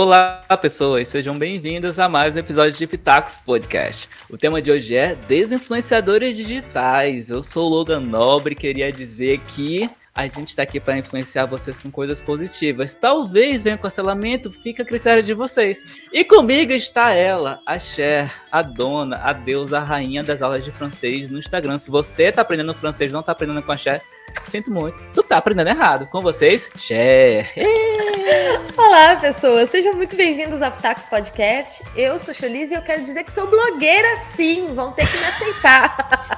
Olá, pessoas, sejam bem-vindos a mais um episódio de Pitacos Podcast. O tema de hoje é desinfluenciadores digitais. Eu sou o Logan Nobre queria dizer que a gente está aqui para influenciar vocês com coisas positivas. Talvez venha cancelamento, fica a critério de vocês. E comigo está ela, a Cher, a dona, a deusa, a rainha das aulas de francês no Instagram. Se você está aprendendo francês não está aprendendo com a Cher, sinto muito. Tu tá aprendendo errado. Com vocês, Cher. Olá, pessoas. Sejam muito bem-vindos ao Pitacos Podcast. Eu sou Cholise e eu quero dizer que sou blogueira sim. Vão ter que me aceitar.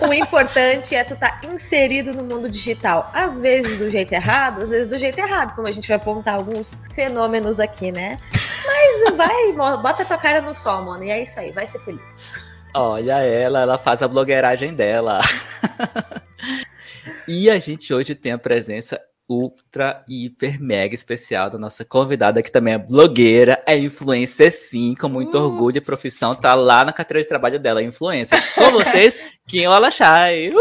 o importante é tu estar tá inserido no mundo digital. Às vezes do jeito errado, às vezes do jeito errado, como a gente vai apontar alguns fenômenos aqui, né? Mas vai, bota tua cara no sol, mano. E é isso aí, vai ser feliz. Olha ela, ela faz a blogueiragem dela. e a gente hoje tem a presença ultra, hiper, mega especial da nossa convidada, que também é blogueira, é influencer sim, com muito uh. orgulho e profissão, tá lá na carteira de trabalho dela, influencer. Com vocês, Kim Olachai. Uh!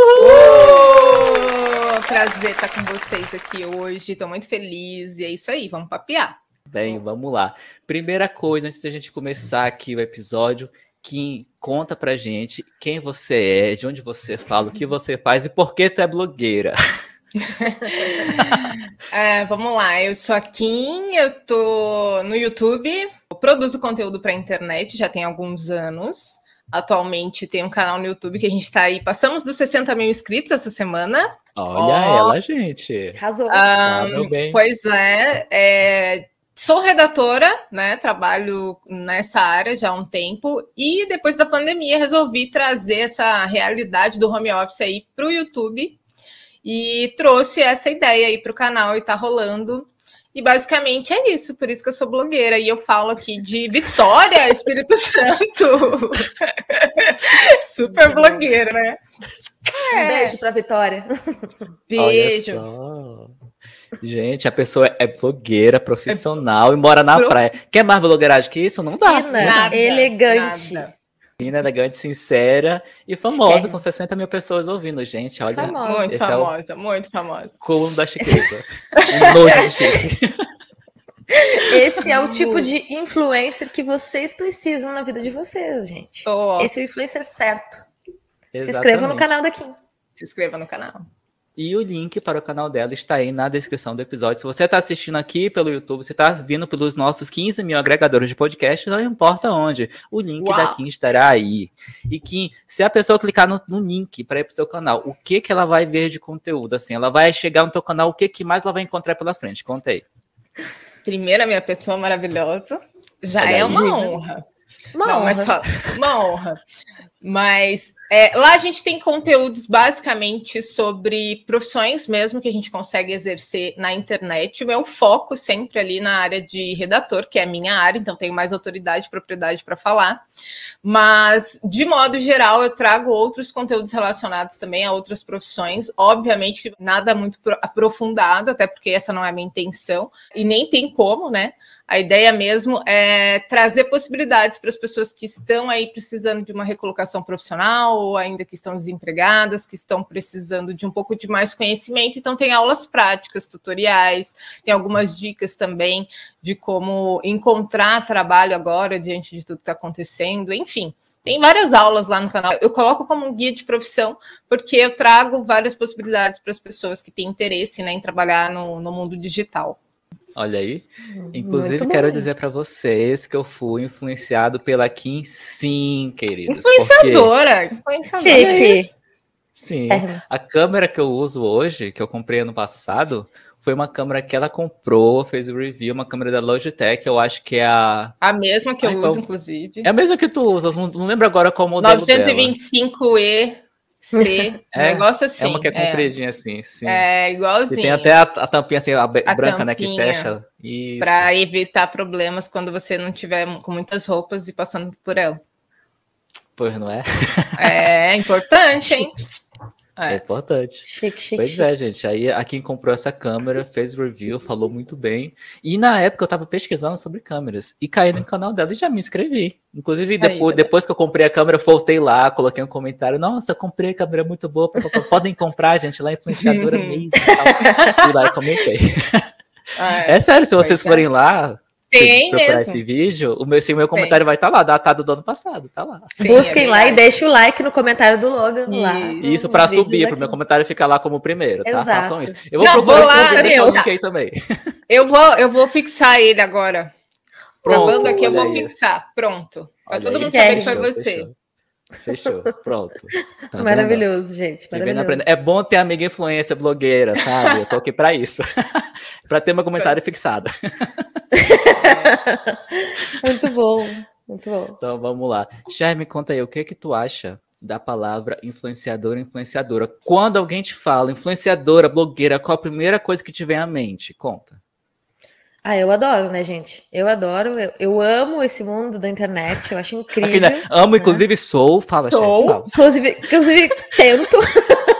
Prazer estar com vocês aqui hoje, tô muito feliz, e é isso aí, vamos papear. Bem, vamos lá. Primeira coisa, antes da gente começar aqui o episódio, Kim, conta pra gente quem você é, de onde você fala, o que você faz e por que tu é blogueira. é, vamos lá, eu sou a Kim, eu tô no YouTube, eu produzo conteúdo para internet já tem alguns anos. Atualmente tem um canal no YouTube que a gente está aí, passamos dos 60 mil inscritos essa semana. Olha oh. ela, gente. Arrasou. Um, ah, pois é, é, sou redatora, né? Trabalho nessa área já há um tempo e depois da pandemia resolvi trazer essa realidade do home office aí para o YouTube e trouxe essa ideia aí para o canal e tá rolando. E basicamente é isso, por isso que eu sou blogueira. E eu falo aqui de Vitória, Espírito Santo. Super blogueira, né? É. Um beijo para Vitória. Beijo. Gente, a pessoa é blogueira, profissional é... e mora na Pro... praia. Quer mais blogueiragem que isso? Não dá. Nada, elegante. Nada fina, elegante, sincera e famosa, é. com 60 mil pessoas ouvindo, gente. Olha, famosa. Muito famosa, é o... muito famosa. Cúmulo da chiqueza. Esse é o tipo de influencer que vocês precisam na vida de vocês, gente. Oh. Esse é o influencer certo. Exatamente. Se inscreva no canal da Kim. Se inscreva no canal. E o link para o canal dela está aí na descrição do episódio. Se você está assistindo aqui pelo YouTube, você está vindo pelos nossos 15 mil agregadores de podcast, não importa onde, o link Uau. da Kim estará aí. E Kim, se a pessoa clicar no, no link para ir para o seu canal, o que que ela vai ver de conteúdo? Assim, ela vai chegar no teu canal, o que, que mais ela vai encontrar pela frente? Conta aí. Primeiro, a minha pessoa maravilhosa. Já é uma honra. Uma não, honra. mas só, uma honra. Mas é, lá a gente tem conteúdos basicamente sobre profissões mesmo que a gente consegue exercer na internet. O meu foco sempre ali na área de redator, que é a minha área, então tenho mais autoridade e propriedade para falar. Mas, de modo geral, eu trago outros conteúdos relacionados também a outras profissões. Obviamente que nada muito aprofundado, até porque essa não é a minha intenção, e nem tem como, né? A ideia mesmo é trazer possibilidades para as pessoas que estão aí precisando de uma recolocação profissional ou ainda que estão desempregadas, que estão precisando de um pouco de mais conhecimento. Então, tem aulas práticas, tutoriais, tem algumas dicas também de como encontrar trabalho agora diante de tudo que está acontecendo, enfim. Tem várias aulas lá no canal. Eu coloco como um guia de profissão, porque eu trago várias possibilidades para as pessoas que têm interesse né, em trabalhar no, no mundo digital. Olha aí. Inclusive, quero dizer para vocês que eu fui influenciado pela Kim, sim, queridos. Influenciadora! Porque... Influenciadora. Sim. É. A câmera que eu uso hoje, que eu comprei ano passado, foi uma câmera que ela comprou, fez o review, uma câmera da Logitech, eu acho que é a. A mesma que eu Ai, uso, qual... inclusive. É a mesma que tu usa, não, não lembro agora qual modelo. 925E C, é, negócio assim. É uma que é compridinha é. assim, sim. É, igualzinho. E tem até a, a tampinha assim, a, a branca, tampinha, né, que fecha. Para evitar problemas quando você não tiver com muitas roupas e passando por ela. Pois não é? É importante, hein? É, é importante. Chique, chique, pois chique. é, gente. Aí a quem comprou essa câmera fez review, falou muito bem. E na época eu tava pesquisando sobre câmeras e caí no canal dela e já me inscrevi. Inclusive, depois, depois que eu comprei a câmera, eu voltei lá, coloquei um comentário. Nossa, comprei a câmera muito boa. Podem comprar, gente, lá influenciadora mesmo. Fui lá e comentei. Ah, é. é sério, se vocês forem lá, Tem procurar mesmo. esse vídeo, o meu, esse meu comentário Tem. vai estar tá lá, datado do ano passado, tá lá. Sim, Busquem é lá e deixem o like no comentário do Logan isso. lá. Isso para subir, para o meu comentário ficar lá como primeiro, tá? Exato. Façam isso. Eu vou Não, procurar vou lá, eu também. Eu vou, eu vou fixar ele agora. Pronto, aqui eu vou aí. fixar. Pronto. Para todo mundo saber que foi você. Fechou. Fechou, pronto. Tá maravilhoso, vendo? gente. Maravilhoso. É bom ter amiga influência blogueira, sabe? Eu tô aqui para isso. para ter meu comentário fixado. muito bom, muito bom. Então vamos lá. Chay, me conta aí, o que que tu acha da palavra influenciadora influenciadora? Quando alguém te fala influenciadora, blogueira, qual a primeira coisa que te vem à mente? Conta. Ah, eu adoro, né, gente? Eu adoro, eu, eu amo esse mundo da internet, eu acho incrível. Aqui, né? Amo, né? inclusive sou, fala, Sou, chefe, inclusive, inclusive tento.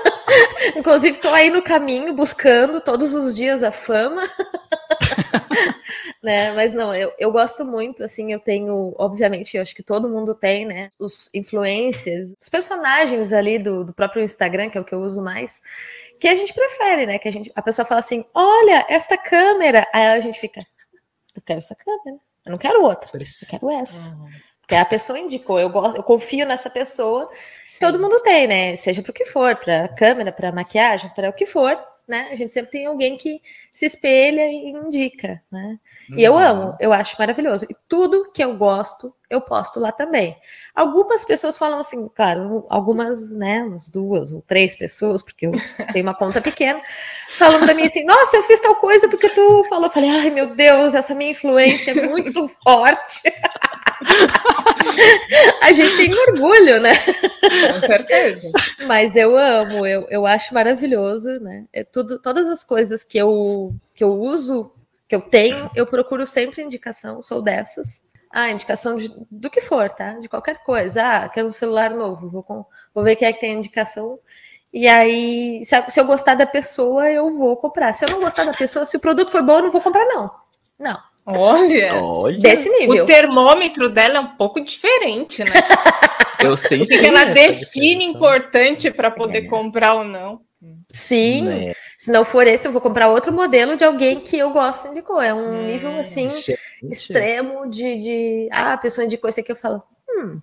inclusive tô aí no caminho buscando todos os dias a fama. né? Mas não, eu, eu gosto muito, assim, eu tenho, obviamente, eu acho que todo mundo tem, né? Os influencers, os personagens ali do, do próprio Instagram, que é o que eu uso mais que a gente prefere, né? Que a, gente, a pessoa fala assim: olha, esta câmera. Aí a gente fica: eu quero essa câmera, eu não quero outra, eu quero essa. Uhum. Porque a pessoa indicou, eu, gosto, eu confio nessa pessoa. Sim. Todo mundo tem, né? Seja para o que for, para câmera, para maquiagem, para o que for, né? A gente sempre tem alguém que se espelha e indica, né? Uhum. E eu uhum. amo, eu acho maravilhoso. E tudo que eu gosto, eu posto lá também. Algumas pessoas falam assim, claro, algumas, né, umas duas ou três pessoas, porque eu tenho uma conta pequena, falam para mim assim: nossa, eu fiz tal coisa porque tu falou. Eu falei, ai meu Deus, essa minha influência é muito forte. A gente tem orgulho, né? Com certeza. Mas eu amo, eu, eu acho maravilhoso, né? É tudo, todas as coisas que eu, que eu uso que eu tenho, eu procuro sempre indicação, sou dessas. Ah, indicação de, do que for, tá? De qualquer coisa. Ah, quero um celular novo, vou, com, vou ver quem é que tem a indicação. E aí, se, se, eu gostar da pessoa, eu vou comprar. Se eu não gostar da pessoa, se o produto for bom, eu não vou comprar, não. Não. Olha, Olha. desse nível. O termômetro dela é um pouco diferente, né? eu sei. O que ela define importante para poder é. comprar ou não. Sim. É. Se não for esse, eu vou comprar outro modelo de alguém que eu gosto indicou. É um hum, nível assim gente. extremo de, de, ah, a pessoa indicou esse aqui, eu falo, hum,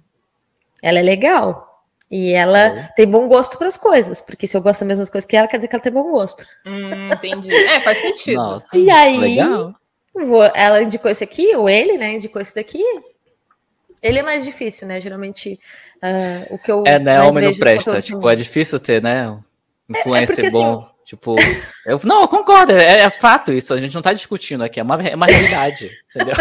ela é legal. E ela é. tem bom gosto para as coisas, porque se eu gosto das mesmas coisas que ela, quer dizer que ela tem bom gosto. Hum, entendi. É, faz sentido. Nossa, e aí, legal. Vou, ela indicou esse aqui, ou ele, né, indicou esse daqui. Ele é mais difícil, né? Geralmente, uh, o que eu. É, né? Homem não presta. Tipo, é difícil ter, né? influencer é, é bom. Assim, tipo, eu, não, eu concordo, é, é, fato isso, a gente não tá discutindo aqui, é uma, é uma realidade, entendeu?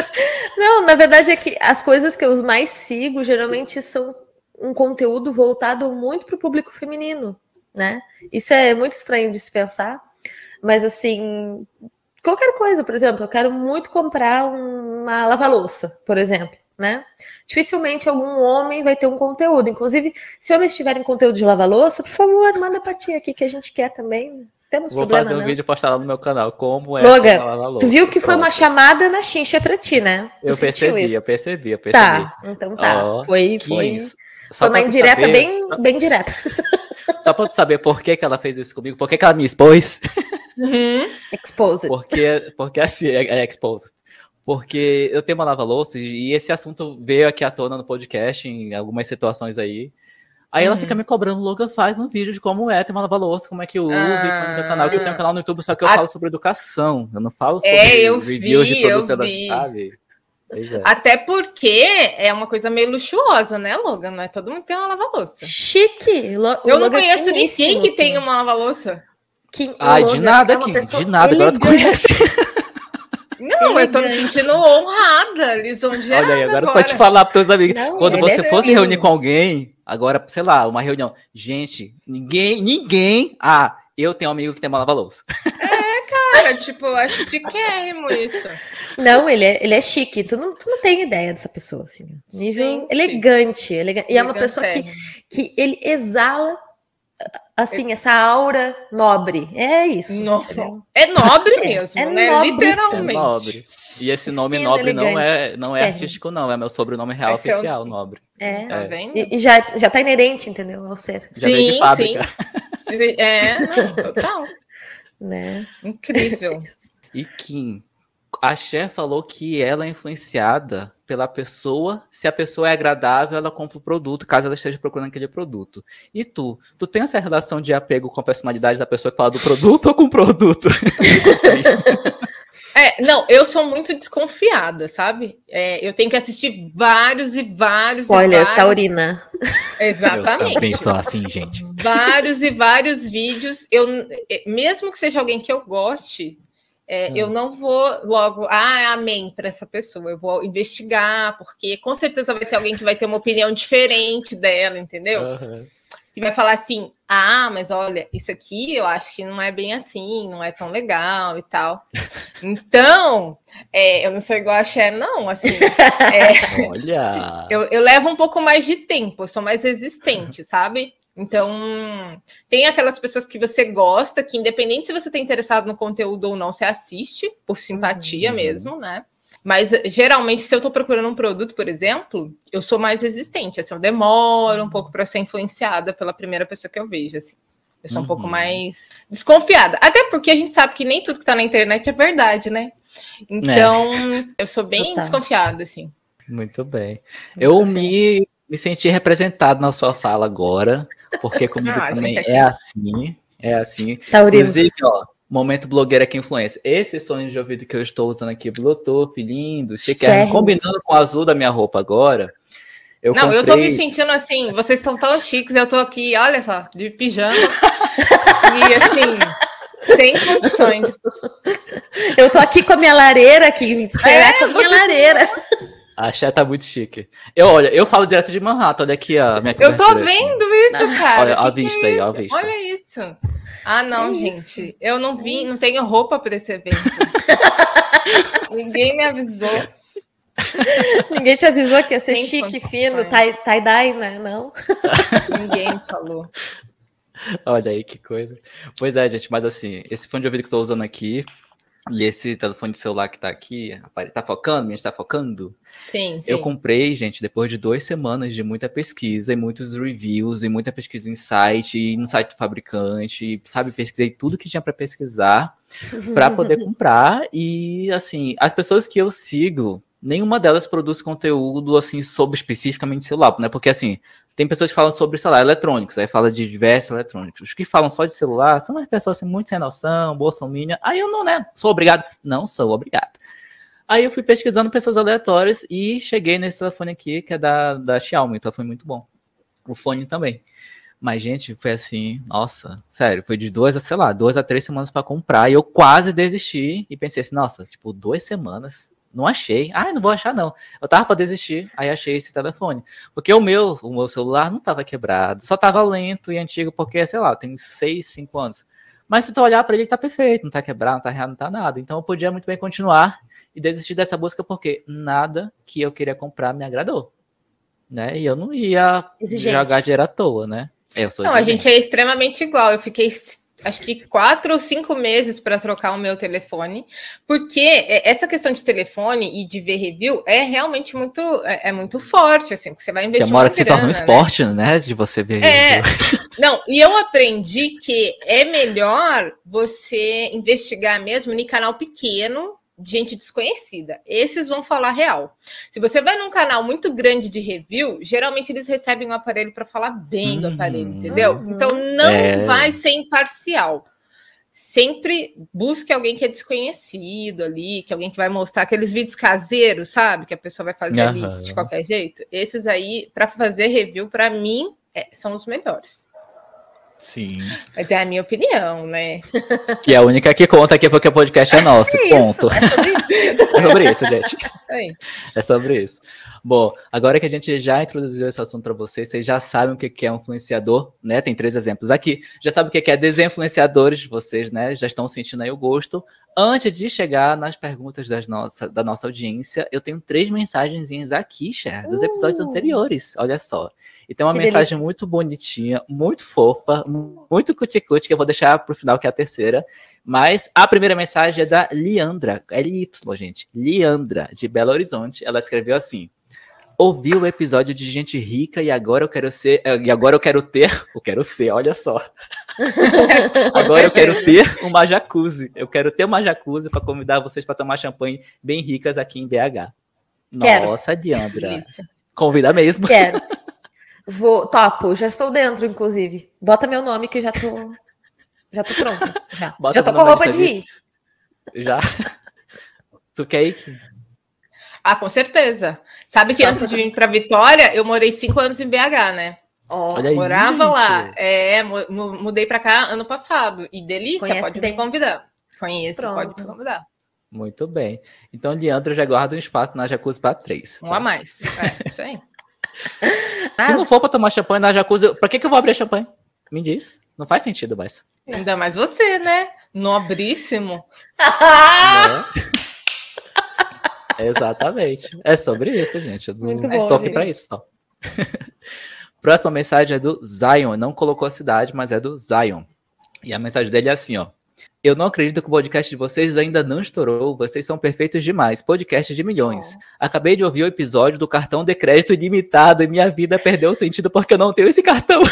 Não, na verdade é que as coisas que eu mais sigo geralmente são um conteúdo voltado muito para o público feminino, né? Isso é muito estranho de se pensar, mas assim, qualquer coisa, por exemplo, eu quero muito comprar uma lava-louça, por exemplo né? Dificilmente algum homem vai ter um conteúdo. Inclusive, se homens tiverem conteúdo de lavar-louça, por favor, manda pra tia aqui que a gente quer também. Temos Vou problema, fazer um não. vídeo postar lá no meu canal, como é Logan, tu viu que foi uma chamada na chincha pra ti, né? Tu eu percebi, isso? eu percebi, eu percebi. Tá, então tá. Oh, foi, foi, foi uma indireta saber, bem, bem direta. Só pra tu saber por que, que ela fez isso comigo, por que, que ela me expôs. Uhum. Exposed. Porque, porque assim, é, é exposed porque eu tenho uma lava-louça e esse assunto veio aqui à tona no podcast, em algumas situações aí. Aí uhum. ela fica me cobrando, Logan faz um vídeo de como é ter uma lava-louça, como é que usa, ah, e canal. Eu tenho um canal no YouTube, só que eu a... falo sobre educação. Eu não falo sobre é, eu reviews vi, de produção, sabe? É. Até porque é uma coisa meio luxuosa, né, Logan? Não é todo mundo tem uma lava-louça. Chique! Lo eu não é conheço ninguém que tenha uma lava-louça. Ai, de nada, é Kim, de nada, agora tu conhece. Não, eu tô me sentindo honrada, lisonjeada. Olha aí, agora, agora. pode falar para seus amigos. Não, Quando você é fosse reunir com alguém, agora, sei lá, uma reunião. Gente, ninguém, ninguém. Ah, eu tenho um amigo que tem uma lava-louça. É, cara, tipo, eu acho queremos isso. Não, ele é, ele é chique. Tu não, tu não tem ideia dessa pessoa, assim. Nível sim, elegante, sim. elegante. E é uma pessoa que, que ele exala assim, essa aura nobre. É isso. No... É nobre é, mesmo, é, é né? Literalmente. Nobre. E esse nome Fino, nobre não é, não é, é artístico, não. É meu sobrenome real Esse oficial, é o... nobre. É. Tá vendo? E, e, já, já tá inerente, entendeu? Ao ser. Já sim, de fábrica. sim. É, não, total. né? Incrível. E Kim, a Cher falou que ela é influenciada pela pessoa. Se a pessoa é agradável, ela compra o produto, caso ela esteja procurando aquele produto. E tu? Tu tem essa relação de apego com a personalidade da pessoa que fala do produto ou com o produto? É, não, eu sou muito desconfiada, sabe? É, eu tenho que assistir vários e vários. Spoiler, e vários... taurina. Exatamente. Eu também sou assim, gente. Vários e vários vídeos. Eu, mesmo que seja alguém que eu goste, é, hum. Eu não vou logo, ah, amém para essa pessoa. Eu vou investigar, porque com certeza vai ter alguém que vai ter uma opinião diferente dela, entendeu? Uhum. Que vai falar assim: ah, mas olha, isso aqui eu acho que não é bem assim, não é tão legal e tal. Então, é, eu não sou igual a Cher, não. Assim, é, olha, eu, eu levo um pouco mais de tempo, eu sou mais resistente, sabe? Então, tem aquelas pessoas que você gosta, que independente se você está interessado no conteúdo ou não, você assiste por simpatia uhum. mesmo, né? Mas geralmente, se eu estou procurando um produto, por exemplo, eu sou mais resistente. Assim, eu demoro um pouco para ser influenciada pela primeira pessoa que eu vejo. Assim. Eu sou uhum. um pouco uhum. mais desconfiada. Até porque a gente sabe que nem tudo que está na internet é verdade, né? Então, é. eu sou bem Total. desconfiada, assim. Muito bem. Eu me, me senti representado na sua fala agora. Porque comigo ah, também é assim. É assim. Taurinos. Inclusive, ó, momento blogueira que influência. Esse sonho de ouvido que eu estou usando aqui, Bluetooth, lindo, chique, combinando com o azul da minha roupa agora. Eu não, comprei... eu tô me sentindo assim, vocês estão tão chiques, eu tô aqui, olha só, de pijama. e assim, sem condições. Eu tô aqui com a minha lareira aqui, me esperar é, com a minha lareira. A Xé tá muito chique. Eu, olha, eu falo direto de Manhattan, olha aqui a minha Eu tô vendo isso, cara. Olha a vista é aí, a vista. Olha isso. Ah, não, é gente. Isso. Eu não vim, não tenho roupa para esse evento. Ninguém me avisou. Ninguém te avisou que ia ser Sem chique, fino, tie-dye, né? Não. Ninguém falou. Olha aí que coisa. Pois é, gente, mas assim, esse fone de ouvido que eu tô usando aqui, e esse telefone de celular que tá aqui, tá focando? A gente tá focando? Sim, sim. Eu comprei, gente, depois de duas semanas de muita pesquisa e muitos reviews e muita pesquisa em site e no site do fabricante, sabe? Pesquisei tudo que tinha para pesquisar para poder comprar. E, assim, as pessoas que eu sigo, nenhuma delas produz conteúdo, assim, sobre especificamente celular, né? Porque, assim, tem pessoas que falam sobre, sei lá, eletrônicos, aí fala de diversos eletrônicos. Os que falam só de celular são umas pessoas assim, muito sem noção, bolsominion. Aí eu não, né? Sou obrigado. Não sou obrigado. Aí eu fui pesquisando pessoas aleatórias e cheguei nesse telefone aqui, que é da, da Xiaomi, então foi muito bom. O fone também. Mas, gente, foi assim, nossa, sério, foi de duas a, sei lá, duas a três semanas para comprar e eu quase desisti e pensei assim, nossa, tipo, duas semanas, não achei. Ah, não vou achar não. Eu tava para desistir, aí achei esse telefone. Porque o meu, o meu celular não tava quebrado, só tava lento e antigo porque, sei lá, tem seis, cinco anos. Mas se tu olhar para ele, tá perfeito, não tá quebrado, não tá errado, não tá nada. Então eu podia muito bem continuar e desisti dessa busca porque nada que eu queria comprar me agradou. Né? E eu não ia exigente. jogar dinheiro à toa, né? Eu sou não, exigente. a gente é extremamente igual. Eu fiquei acho que quatro ou cinco meses para trocar o meu telefone, porque essa questão de telefone e de ver review é realmente muito é, é muito forte, assim, porque você vai investir. Demora que se torna um esporte, né? né? De você ver. É, não, e eu aprendi que é melhor você investigar mesmo em canal pequeno gente desconhecida. Esses vão falar real. Se você vai num canal muito grande de review, geralmente eles recebem um aparelho para falar bem uhum. do aparelho, entendeu? Uhum. Então não é. vai ser imparcial. Sempre busque alguém que é desconhecido ali, que é alguém que vai mostrar aqueles vídeos caseiros, sabe? Que a pessoa vai fazer uhum. ali de qualquer jeito. Esses aí, para fazer review, para mim, é, são os melhores. Sim. Mas é a minha opinião, né? Que é a única que conta aqui porque o podcast é nosso. É ponto. É sobre isso. é sobre isso, gente. É. é sobre isso. Bom, agora que a gente já introduziu esse assunto para vocês, vocês já sabem o que é um influenciador, né? Tem três exemplos aqui. Já sabem o que é desinfluenciadores, vocês, né? Já estão sentindo aí o gosto. Antes de chegar nas perguntas das nossa, da nossa audiência, eu tenho três mensagenzinhas aqui, Cher, dos episódios uh. anteriores. Olha só. E tem uma que mensagem delícia. muito bonitinha, muito fofa, muito cuticute, que eu vou deixar para o final, que é a terceira. Mas a primeira mensagem é da Liandra, L-Y, gente. Liandra, de Belo Horizonte. Ela escreveu assim: ouvi o episódio de gente rica e agora eu quero ser, eh, e agora eu quero ter, eu quero ser, olha só. agora eu quero ter uma jacuzzi. Eu quero ter uma jacuzzi para convidar vocês para tomar champanhe bem ricas aqui em BH. Quero. Nossa, Diandra. Convida mesmo. Quero. Vou, topo, já estou dentro, inclusive. Bota meu nome que já tô. Já tô pronta. Já, Bota já tô com roupa de ir. Já. Tu quer ir? Ah, com certeza. Sabe que antes de vir para Vitória, eu morei cinco anos em BH, né? Olha aí. Morava gente. lá. É, mu- mu- mudei para cá ano passado. E delícia, Conhece pode bem. me convidar. Conheço, pode Pronto. me convidar. Muito bem. Então, Leandro já guarda um espaço na jacuzzi para três. Um a mais. É, isso aí. Se não for para tomar champanhe na jacuzzi, para que, que eu vou abrir champanhe? Me diz. Não faz sentido mais. Ainda mais você, né? Nobríssimo. Né? Exatamente. É sobre isso, gente. Do... Muito é bom, só aqui para isso. Só. Próxima mensagem é do Zion. Não colocou a cidade, mas é do Zion. E a mensagem dele é assim, ó. Eu não acredito que o podcast de vocês ainda não estourou. Vocês são perfeitos demais. Podcast de milhões. Acabei de ouvir o episódio do cartão de crédito ilimitado e minha vida perdeu sentido porque eu não tenho esse cartão.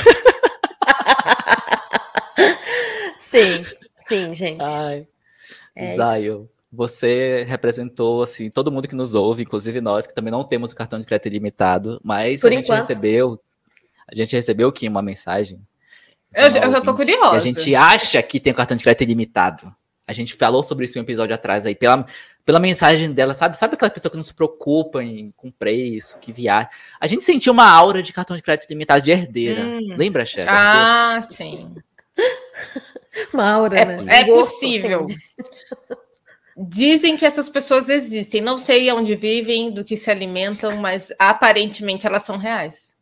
Sim, sim, gente. Ai. É Zion, você representou assim todo mundo que nos ouve, inclusive nós que também não temos o cartão de crédito ilimitado, mas Por a gente enquanto. recebeu, a gente recebeu aqui uma mensagem. Eu, uma eu já tô curiosa. A gente acha que tem o cartão de crédito ilimitado. A gente falou sobre isso em um episódio atrás aí, pela, pela mensagem dela, sabe? Sabe aquela pessoa que não se preocupa em, com preço, que viaja? A gente sentiu uma aura de cartão de crédito ilimitado de herdeira. Hum. Lembra, chefe? Ah, sim. Maura, É, né? é possível. Dizem que essas pessoas existem. Não sei onde vivem, do que se alimentam, mas aparentemente elas são reais.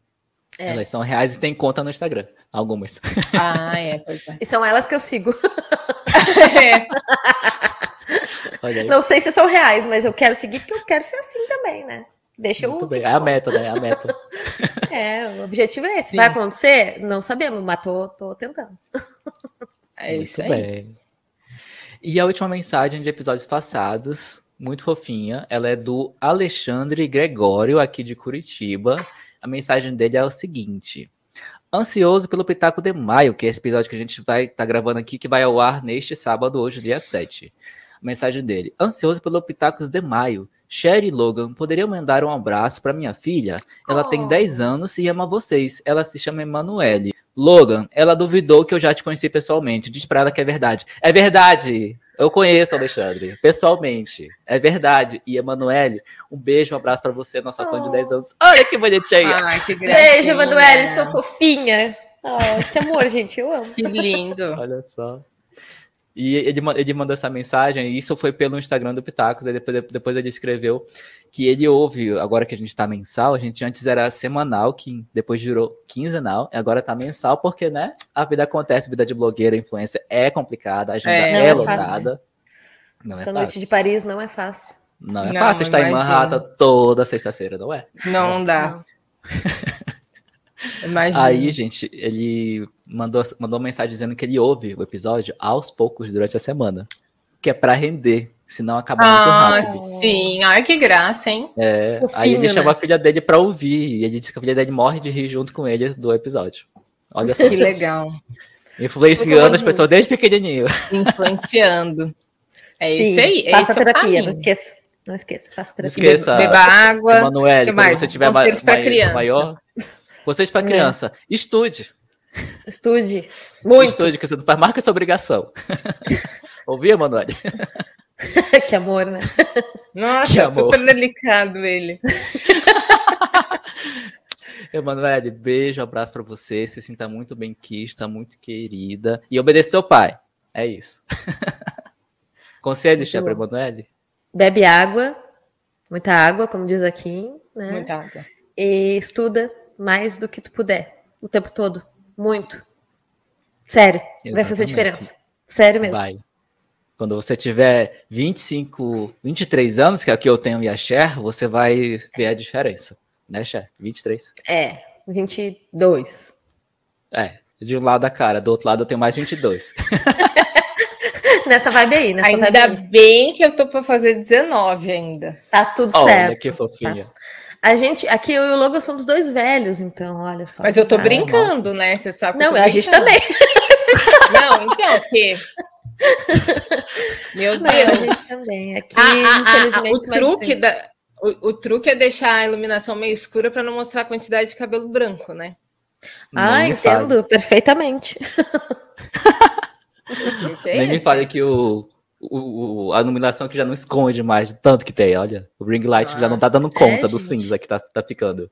É. Elas são reais e tem conta no Instagram. Algumas. Ah, é, pois é. E são elas que eu sigo. É, Olha aí. Não sei se são reais, mas eu quero seguir porque eu quero ser assim também, né? Deixa eu. Muito bem. É a meta, né? É a meta. É, o objetivo é esse. Sim. Vai acontecer? Não sabemos, mas tô, tô tentando. é isso Muito aí. bem. E a última mensagem de episódios passados, muito fofinha, ela é do Alexandre Gregório, aqui de Curitiba. A mensagem dele é o seguinte: Ansioso pelo Pitaco de Maio, que é esse episódio que a gente vai estar gravando aqui, que vai ao ar neste sábado, hoje, dia 7. A mensagem dele: Ansioso pelo Pitacos de Maio. Sherry e Logan, poderiam mandar um abraço para minha filha? Ela Oh. tem 10 anos e ama vocês. Ela se chama Emanuele. Logan, ela duvidou que eu já te conheci pessoalmente. Diz pra ela que é verdade. É verdade! Eu conheço, Alexandre, pessoalmente. É verdade. E Emanuele, um beijo, um abraço pra você, nossa fã de Oh. 10 anos. Olha que bonitinha! Ai, que gracinha. Beijo, Emanuele, sua fofinha. Oh, que amor, gente, eu amo. Que lindo. Olha só. E ele, ele mandou essa mensagem, e isso foi pelo Instagram do Pitacos, aí depois, depois ele escreveu que ele ouve, agora que a gente tá mensal, a gente antes era semanal, que depois virou quinzenal, e agora tá mensal, porque, né, a vida acontece, vida de blogueira, influência é complicada, a agenda É, é, não é lotada. Não é Essa noite fácil. de Paris não é fácil. Não é Não, fácil estar em imagino. Manhattan toda sexta-feira, não é? Não dá. Imagina. Aí, gente, ele mandou, mandou uma mensagem dizendo que ele ouve o episódio aos poucos durante a semana. Que é pra render, senão acaba muito Ah, rápido. sim. Ai, que graça, hein? É, Fofinho, aí ele né? chama a filha dele pra ouvir. E ele disse que a filha dele morre de rir junto com ele do episódio. Olha só. Que legal. Influenciando as Muito pessoas desde pequenininho. Influenciando. É Sim, isso aí. É Faça esse o terapia, não esqueça. Não esqueça, faça Não terapia. esqueça. Beba água. Emanuele, que quando mais? você tiver ma Conselhos pra ma- criança. Conselhos pra É. criança. Estude. Estude. Muito. Estude, que você não faz mais que a sua obrigação. Ouviu, Emanuele? que amor, né? Que Nossa, amor. super delicado ele. Emanuele, beijo, abraço pra você. Se sinta muito bem quista, muito querida. E obedeça seu pai. É isso. Conselho, bom. Emanuele? Bebe água, muita água, como diz aqui, né? Muita água. E estuda mais do que tu puder, o tempo todo. Muito. Sério, vai fazer Exatamente. diferença. Sério mesmo. Vai. Quando você tiver 25, 23 anos, que é o que eu tenho e a Cher, você vai ver a diferença. Né, Cher? 23. É, 22. É, de um lado da cara, do outro lado eu tenho mais 22. Nessa vibe aí, nessa Ainda vibe aí. bem que eu tô pra fazer 19 ainda. Tá tudo Olha certo. que fofinha. A gente, aqui eu e o Logo somos dois velhos, então, olha só. Mas eu tô brincando, né? Você sabe Não, a gente também. Não, então, porque. Meu Deus. Não, a gente também. Aqui, ah, o truque da. O, o, truque é deixar a iluminação meio escura para não mostrar a quantidade de cabelo branco, né? ah, entendo fale. perfeitamente. é Nem me fale que o, o, a iluminação que já não esconde mais de tanto que tem, olha. O ring light Nossa, já não tá dando conta é, do cinza que tá, tá ficando.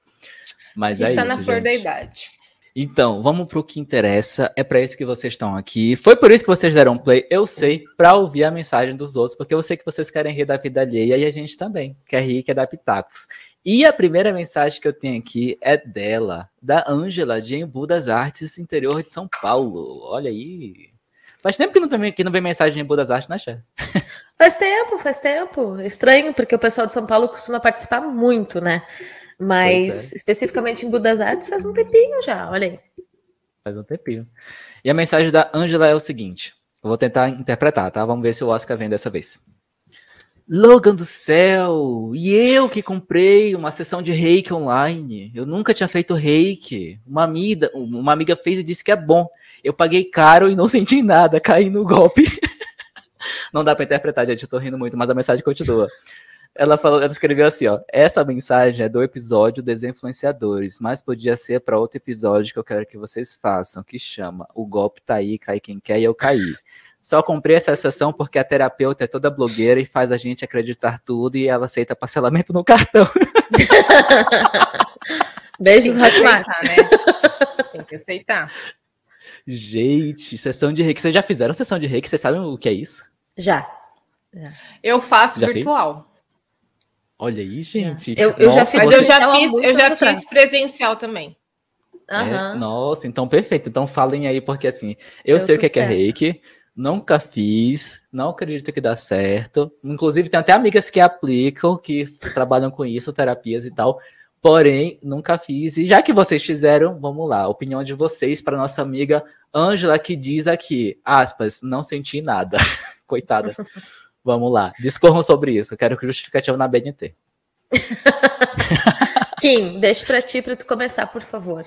Mas a gente é tá isso, na flor da idade. Então, vamos pro que interessa. É para isso que vocês estão aqui. Foi por isso que vocês deram play, eu sei, para ouvir a mensagem dos outros, porque eu sei que vocês querem rir da vida alheia e a gente também quer rir, quer dar pitacos. E a primeira mensagem que eu tenho aqui é dela, da Ângela, de Embu das Artes, interior de São Paulo. Olha aí. Faz tempo que não, tem, que não vem mensagem de Embu das Artes, né, Xé? Faz tempo, faz tempo. Estranho, porque o pessoal de São Paulo costuma participar muito, né? Mas é. especificamente em Budas Artes faz um tempinho já, olha aí. Faz um tempinho. E a mensagem da Ângela é o seguinte: eu vou tentar interpretar, tá? Vamos ver se o Oscar vem dessa vez. Logan do céu! E eu que comprei uma sessão de reiki online. Eu nunca tinha feito reiki. Uma amiga, uma amiga fez e disse que é bom. Eu paguei caro e não senti nada, caí no golpe. não dá para interpretar, gente. Eu tô rindo muito, mas a mensagem continua. Ela falou, ela escreveu assim, ó. Essa mensagem é do episódio dos influenciadores, mas podia ser para outro episódio que eu quero que vocês façam, que chama O golpe tá aí, cai quem quer e eu caí. Só comprei essa sessão porque a terapeuta é toda blogueira e faz a gente acreditar tudo e ela aceita parcelamento no cartão. Beijos, Hotmart. Né? Tem que aceitar. Gente, sessão de reiki. Vocês já fizeram sessão de reiki? Vocês sabem o que é isso? Já. já. Eu faço já virtual. Fez? Olha aí, gente. Eu, eu já fiz, mas eu já fiz, eu já fiz presencial também. É, nossa, então perfeito. Então falem aí, porque assim, eu, sei o que é, que é reiki, nunca fiz, não acredito que dá certo. Inclusive, tem até amigas que aplicam, que trabalham com isso, terapias e tal. Porém, nunca fiz. E já que vocês fizeram, vamos lá. Opinião de vocês para nossa amiga Ângela, que diz aqui, aspas, não senti nada. Coitada. Vamos lá. Discorram sobre isso. Eu quero justificativa na BNT. Kim, deixa para ti para tu começar, por favor.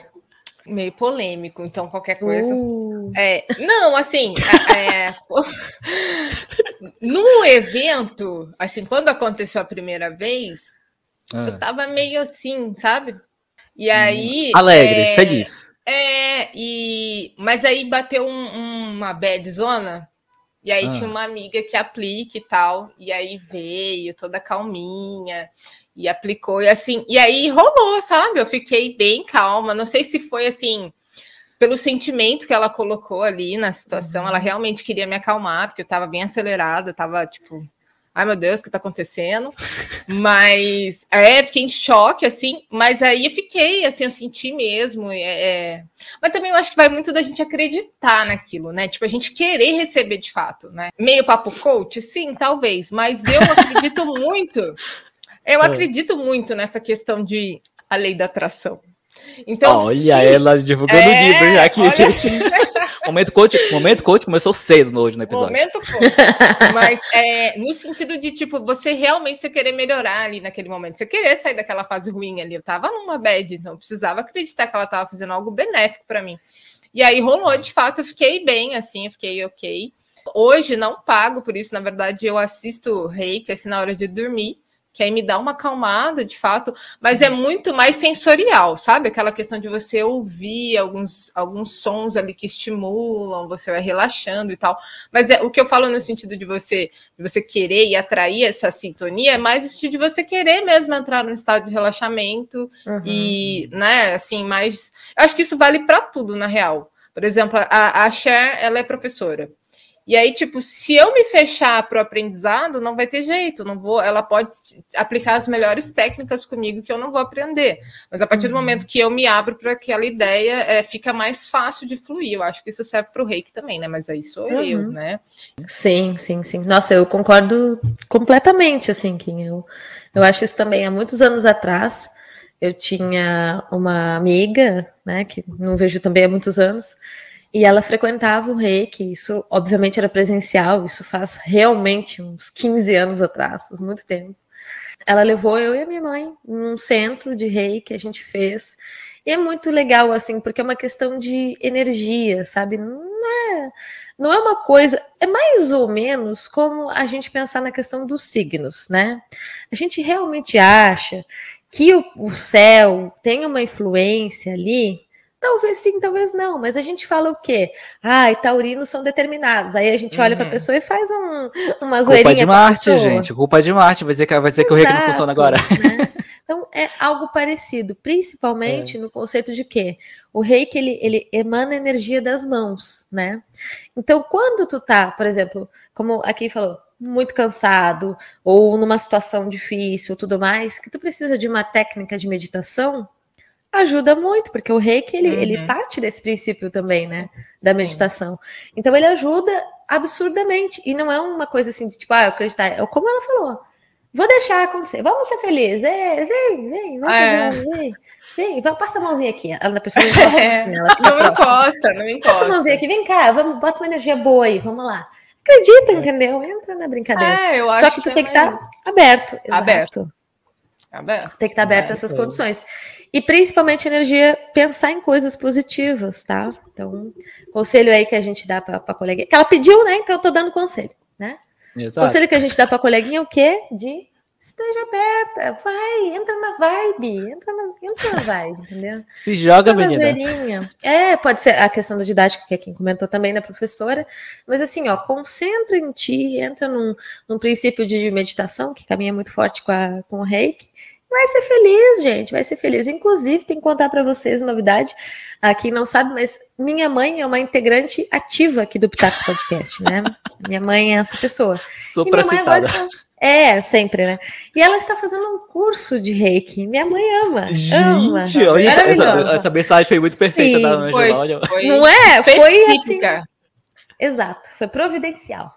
Meio polêmico, então qualquer coisa. Uh. É, não, assim, é, no evento, assim, quando aconteceu a primeira vez, ah. eu tava meio assim, sabe? E hum. aí. Alegre, é, feliz. É, e, mas aí bateu um, uma bad zona e aí ah. tinha uma amiga que aplica e tal, e aí veio toda calminha e aplicou e assim, e aí rolou, sabe? Eu fiquei bem calma, não sei se foi assim pelo sentimento que ela colocou ali na situação, uhum. ela realmente queria me acalmar, porque eu estava bem acelerada, estava tipo ai meu Deus, o que está acontecendo? Mas é, fiquei em choque, assim, mas aí eu fiquei, assim, eu senti mesmo. É, é... Mas também eu acho que vai muito da gente acreditar naquilo, né? Tipo, a gente querer receber de fato, né? Meio papo coach, sim, talvez, mas eu acredito muito, eu é. acredito muito nessa questão de a lei da atração. Então, Olha sim, ela divulgando o é, livro já aqui, gente. Momento coach, momento coach começou cedo hoje no episódio. Momento coach. Mas é, no sentido de, tipo, você realmente você querer melhorar ali naquele momento. Você querer sair daquela fase ruim ali. Eu tava numa bad, então precisava acreditar que ela tava fazendo algo benéfico para mim. E aí rolou, de fato, eu fiquei bem, assim, eu fiquei ok. Hoje não pago por isso, na verdade, eu assisto reiki assim na hora de dormir que aí me dá uma acalmada, de fato, mas é muito mais sensorial, sabe? Aquela questão de você ouvir alguns, alguns sons ali que estimulam, você vai relaxando e tal. Mas é o que eu falo no sentido de você, de você querer e atrair essa sintonia, é mais o sentido de você querer mesmo entrar no estado de relaxamento uhum. e, né, assim, mais. Eu acho que isso vale para tudo, na real. Por exemplo, a, a Cher, ela é professora. E aí, tipo, se eu me fechar para o aprendizado, não vai ter jeito, não vou. Ela pode aplicar as melhores técnicas comigo que eu não vou aprender. Mas a partir uhum. do momento que eu me abro para aquela ideia, é, fica mais fácil de fluir. Eu acho que isso serve para o reiki também, né? Mas aí sou uhum. eu, né? Sim, sim, sim. Nossa, eu concordo completamente, assim, Kim. Eu, eu acho isso também. Há muitos anos atrás, eu tinha uma amiga, né, que não vejo também há muitos anos e ela frequentava o reiki, isso obviamente era presencial, isso faz realmente uns 15 anos atrás, faz muito tempo. ela levou eu e a minha mãe num centro de rei que a gente fez. E é muito legal, assim, porque é uma questão de energia, sabe? Não é, não é uma coisa. É mais ou menos como a gente pensar na questão dos signos, né? A gente realmente acha que o, o céu tem uma influência ali Talvez sim, talvez não, mas a gente fala o quê? Ah, taurinos são determinados. Aí a gente olha para a uhum. pessoa e faz um, uma zoeirinha. Culpa de Marte, gente. Culpa de Marte. Vai dizer que, vai dizer Exato, que o reiki não funciona agora. Né? Então é algo parecido, principalmente é. no conceito de quê? O reiki ele, ele emana energia das mãos, né? Então quando tu tá, por exemplo, como aqui falou, muito cansado ou numa situação difícil, tudo mais, que tu precisa de uma técnica de meditação, ajuda muito, porque o reiki ele, uhum. ele parte desse princípio também, né? Da meditação. Então ele ajuda absurdamente. E não é uma coisa assim de tipo, ah, eu acreditar. É como ela falou. Vou deixar acontecer. Vamos ser felizes. É, vem, vem, vem, é. vem. Vem, vai, passa a mãozinha aqui. A pessoa não encosta. É. Ela não encosta, não encosta. Passa a mãozinha aqui, vem cá, vamos, bota uma energia boa aí, vamos lá. Acredita, entendeu? Entra na brincadeira. É, eu Só que tu tem que estar tá aberto. Exato. Aberto. Aberto. Tem que estar tá aberto a essas condições. E principalmente energia, pensar em coisas positivas, tá? Então, conselho aí que a gente dá para a coleguinha, que ela pediu, né? Então eu tô dando conselho, né? Exato. Conselho que a gente dá para a coleguinha é o quê? De esteja aberta, vai, entra na vibe, entra na, entra na vibe, entendeu? Se joga, menina. É, pode ser a questão da didática, que é quem comentou também da professora, mas assim, ó, concentra em ti, entra num, num princípio de meditação, que caminha muito forte com, a, com o reiki, Vai ser feliz, gente, vai ser feliz. Inclusive, tem que contar para vocês novidade. A quem não sabe, mas minha mãe é uma integrante ativa aqui do Pitacos Podcast, né? minha mãe é essa pessoa. Super citada. Está... É, sempre, né? E ela está fazendo um curso de reiki. Minha mãe ama. Gente, ama. Olha, essa, essa, mensagem foi muito perfeita Sim, da Ângela. Foi, olha. Foi não é? Foi assim. Exato, foi providencial.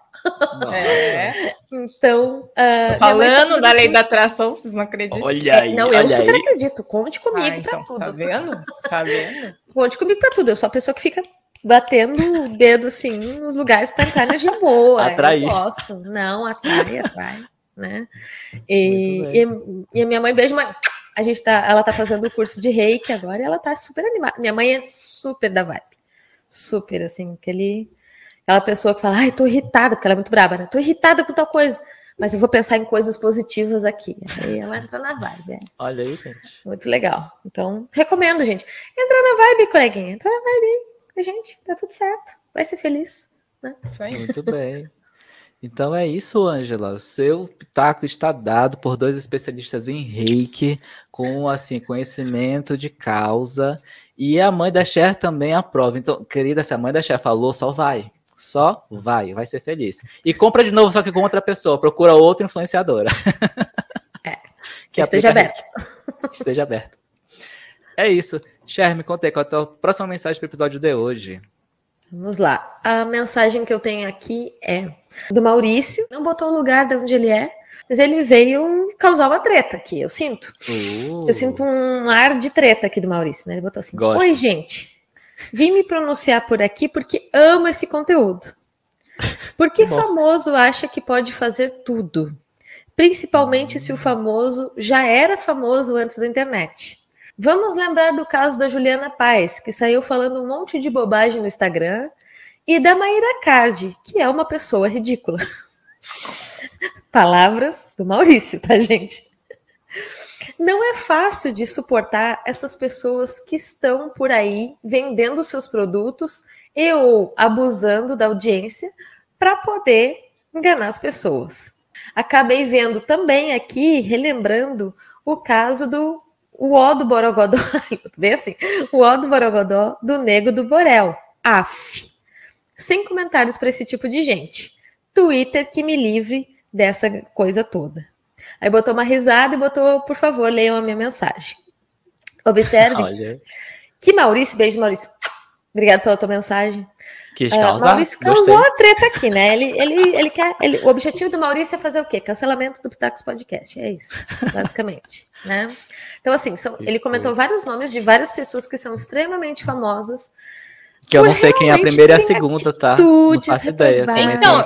É. Então. Uh, falando da lei da atração, vocês não acreditam? Olha aí. É, não, olha eu super aí. acredito. Conte comigo ah, então, para tudo. Tá vendo? Tá vendo? Conte comigo para tudo. Eu sou a pessoa que fica batendo o dedo assim nos lugares para entrar energia boa. Atrair. Eu gosto. Não, atrai, atrai. Né? E, e, e, a minha mãe, beijo, mãe. A gente tá, ela tá fazendo o curso de reiki agora e ela tá super animada. Minha mãe é super da vibe. Super, assim, aquele Aquela pessoa que fala, ai, tô irritada, porque ela é muito braba, né? Tô irritada com tal coisa. Mas eu vou pensar em coisas positivas aqui. Aí ela entra na vibe. Né? Olha aí, gente. Muito legal. Então, recomendo, gente. Entra na vibe, coleguinha. Entra na vibe aí a gente. Tá tudo certo. Vai ser feliz. Né? Isso aí. Muito bem. Então é isso, Ângela. O seu pitaco está dado por dois especialistas em reiki, com assim conhecimento de causa. E a mãe da Cher também aprova. Então, querida, se a mãe da Cher falou, só vai. Só vai, vai ser feliz. E compra de novo, só que com outra pessoa. Procura outra influenciadora. É. que esteja aberto. Esteja aberto. É isso. Cher, me contei qual é a tua próxima mensagem para o episódio de hoje. Vamos lá. A mensagem que eu tenho aqui é do Maurício. Não botou o lugar de onde ele é, mas ele veio causar uma treta aqui, eu sinto. Uh. Eu sinto um ar de treta aqui do Maurício, né? Ele botou assim: Gosto. Oi, gente. Vim me pronunciar por aqui porque amo esse conteúdo. Porque famoso acha que pode fazer tudo, principalmente se o famoso já era famoso antes da internet. Vamos lembrar do caso da Juliana Paz, que saiu falando um monte de bobagem no Instagram, e da Maíra Cardi, que é uma pessoa ridícula. Palavras do Maurício, tá, gente? Não é fácil de suportar essas pessoas que estão por aí vendendo seus produtos e ou abusando da audiência para poder enganar as pessoas. Acabei vendo também aqui, relembrando o caso do o ó do Borogodó, bem assim, o ó do Borogodó do Nego do Borel, AF. Sem comentários para esse tipo de gente. Twitter que me livre dessa coisa toda. Aí botou uma risada e botou, por favor, leiam a minha mensagem. Observe Olha. que Maurício, beijo, Maurício. Obrigado pela tua mensagem. Quis causar, uh, Maurício causou a treta aqui, né? Ele, ele, ele quer. Ele, o objetivo do Maurício é fazer o quê? Cancelamento do Pitacos Podcast. É isso, basicamente. né? Então, assim, são, ele comentou vários nomes de várias pessoas que são extremamente famosas. Que eu não sei quem é a primeira e a segunda, tá? Não faço ideia. Então,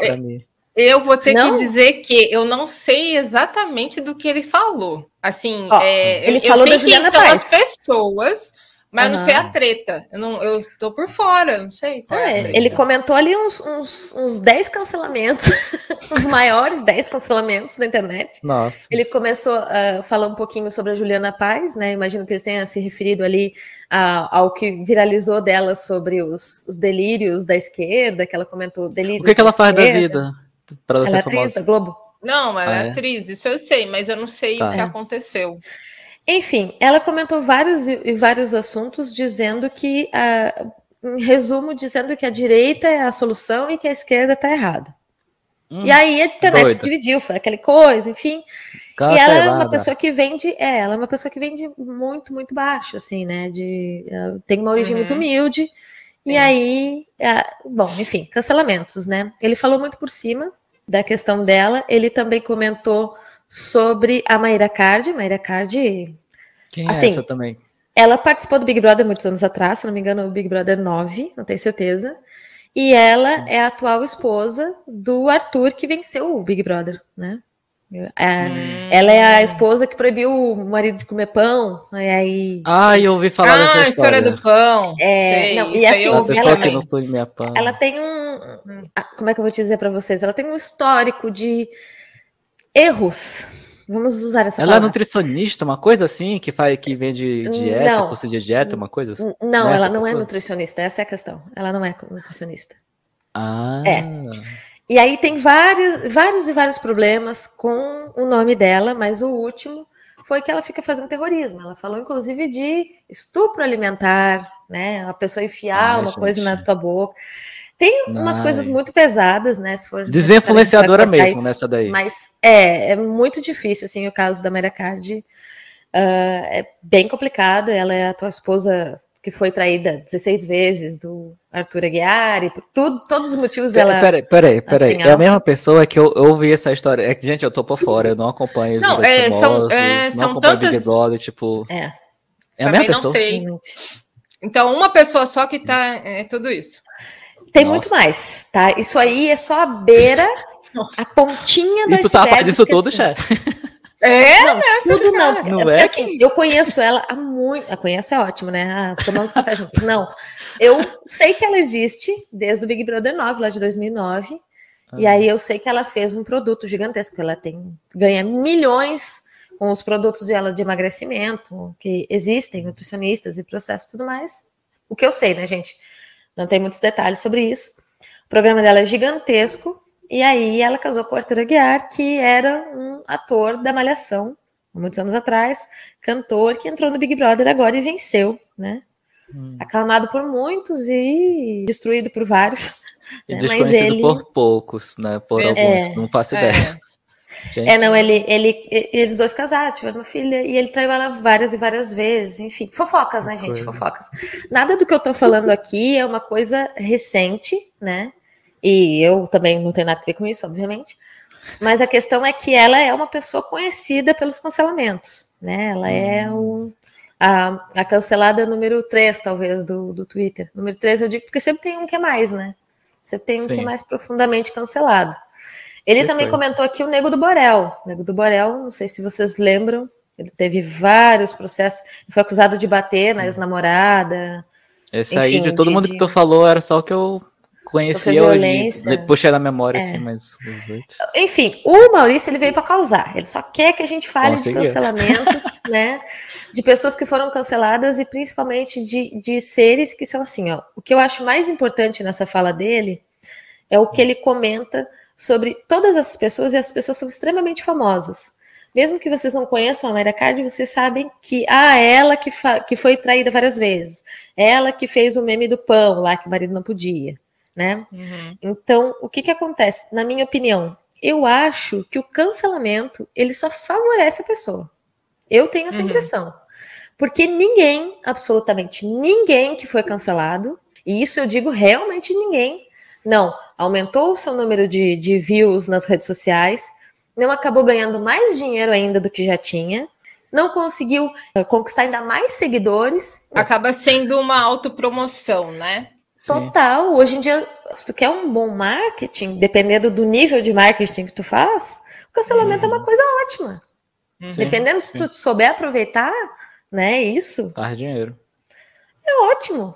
Eu vou ter não? que dizer que eu não sei exatamente do que ele falou. Assim, é, ele falou da Juliana são Paz. as pessoas, mas uhum. não sei a treta. Eu, não, eu tô por fora, não sei. É, ele comentou ali uns, uns, uns 10 cancelamentos, os maiores 10 cancelamentos da internet. Nossa. Ele começou a falar um pouquinho sobre a Juliana Paz, né? Imagino que eles tenham se referido ali a, ao que viralizou dela sobre os, os, delírios da esquerda, que ela comentou delírios. O que, que ela faz da vida? Para ela é atriz da Globo? Não, ela ah, é atriz, isso eu sei, mas eu não sei tá. o que aconteceu. Enfim, ela comentou vários e vários assuntos, dizendo que, uh, em resumo, dizendo que a direita é a solução e que a esquerda está errada. Hum, e aí a internet doido. se dividiu, foi aquela coisa, enfim. e ela é uma pessoa que vende, é, ela é uma pessoa que vende muito, muito baixo, assim, né? De, uh, tem uma origem uhum. muito humilde. E aí, uh, bom, enfim, cancelamentos, né? Ele falou muito por cima da questão dela. Ele também comentou sobre a Maíra Card. Maíra Card. Quem é assim, essa também? Ela participou do Big Brother muitos anos atrás, se não me engano, o Big Brother 9, não tenho certeza. E ela é a atual esposa do Arthur, que venceu o Big Brother, né? É, hum. Ela é a esposa que proibiu o marido de comer pão. E aí. Ah, eu ouvi falar ah, dessa história. do pão. É, Sei, não, e assim, ela, ela tem um. Como é que eu vou te dizer para vocês? Ela tem um histórico de erros. Vamos usar essa Ela é palavra. é nutricionista, uma coisa assim, que faz que vende dieta, não. curso de dieta, uma coisa assim? Não, não ela não é pessoa? é nutricionista, essa é a questão. Ela não é nutricionista. Ah. É. E aí tem vários, vários e vários problemas com o nome dela, mas o último foi que ela fica fazendo terrorismo. Ela falou, inclusive, de estupro alimentar, né? A pessoa enfiar Ai, uma gente. coisa na tua boca. Tem umas Ai. coisas muito pesadas, né? Se for Desinfluenciadora mesmo isso, nessa daí. Mas é, é muito difícil, assim, o caso da Mayra Card. Uh, é bem complicado. Ela é a tua esposa que foi traída 16 vezes do Arthur Aguiar, e por tudo, todos os motivos dela. Peraí, peraí, peraí. É a mesma pessoa que eu, eu ouvi essa história. É que, gente, eu tô por fora, eu não acompanho. Não, é, famosos, são, é, não são tantas. Big Brother, tipo. É. É a mesma pessoa. não sei. Então, uma pessoa só que tá. É tudo isso. Tem Nossa. muito mais, tá? Isso aí é só a beira, Nossa. a pontinha da E tu tá disso tudo, assim, chefe? É, não, né? tudo não. não é, é assim, eu conheço ela há muito. Eu conheço é ótimo, né? Ah, tomamos café juntos. Não. Eu sei que ela existe desde o Big Brother 9, lá de 2009. Ah. E aí eu sei que ela fez um produto gigantesco. Ela tem ganha milhões com os produtos dela de emagrecimento, que existem, nutricionistas e processos e tudo mais. O que eu sei, né, gente? Não tem muitos detalhes sobre isso. O programa dela é gigantesco. E aí ela casou com o Arthur Aguiar, que era um ator da Malhação, muitos anos atrás, cantor, que entrou no Big Brother agora e venceu, né? Hum. Aclamado por muitos e destruído por vários. E né? desconhecido ele... por poucos, né? Por é, alguns, não faço ideia. É. Gente. É, não, ele, ele, eles dois casaram, tiveram uma filha, e ele traiu ela várias e várias vezes, enfim, fofocas, né, gente, fofocas. Nada do que eu tô falando aqui é uma coisa recente, né, e eu também não tenho nada a ver com isso, obviamente, mas a questão é que ela é uma pessoa conhecida pelos cancelamentos, né, ela é hum. o, a, a cancelada número 3, talvez, do, do Twitter. Número 3 eu digo porque sempre tem um que é mais, né, sempre tem um Sim. que é mais profundamente cancelado. Ele também comentou aqui o Nego do Borel. O Nego do Borel, não sei se vocês lembram, ele teve vários processos, foi acusado de bater na ex-namorada. Esse enfim, aí, de todo de, mundo que tu falou, era só o que eu conhecia violência. puxei na memória, é. assim, mas Enfim, o Maurício ele veio para causar. Ele só quer que a gente fale Conseguiu. de cancelamentos, né? De pessoas que foram canceladas e principalmente de, de seres que são assim, ó. O que eu acho mais importante nessa fala dele é o que ele comenta sobre todas essas pessoas e as pessoas são extremamente famosas. Mesmo que vocês não conheçam a Mayra Card, vocês sabem que ah, ela que, que foi traída várias vezes, ela que fez o meme do pão lá que o marido não podia, né? Uhum. Então, o que que acontece? Na minha opinião, eu acho que o cancelamento ele só favorece a pessoa. Eu tenho essa uhum. impressão. Porque ninguém, absolutamente ninguém que foi cancelado, e isso eu digo realmente ninguém, não, aumentou o seu número de, de views nas redes sociais, não acabou ganhando mais dinheiro ainda do que já tinha, não conseguiu eh, conquistar ainda mais seguidores. Acaba sendo uma autopromoção, né? Total. Sim. Hoje em dia, se tu quer um bom marketing, dependendo do nível de marketing que tu faz, o cancelamento é uma uhum. coisa ótima. Uhum. dependendo sim. se tu souber aproveitar, né, isso. Faz dinheiro. É ótimo.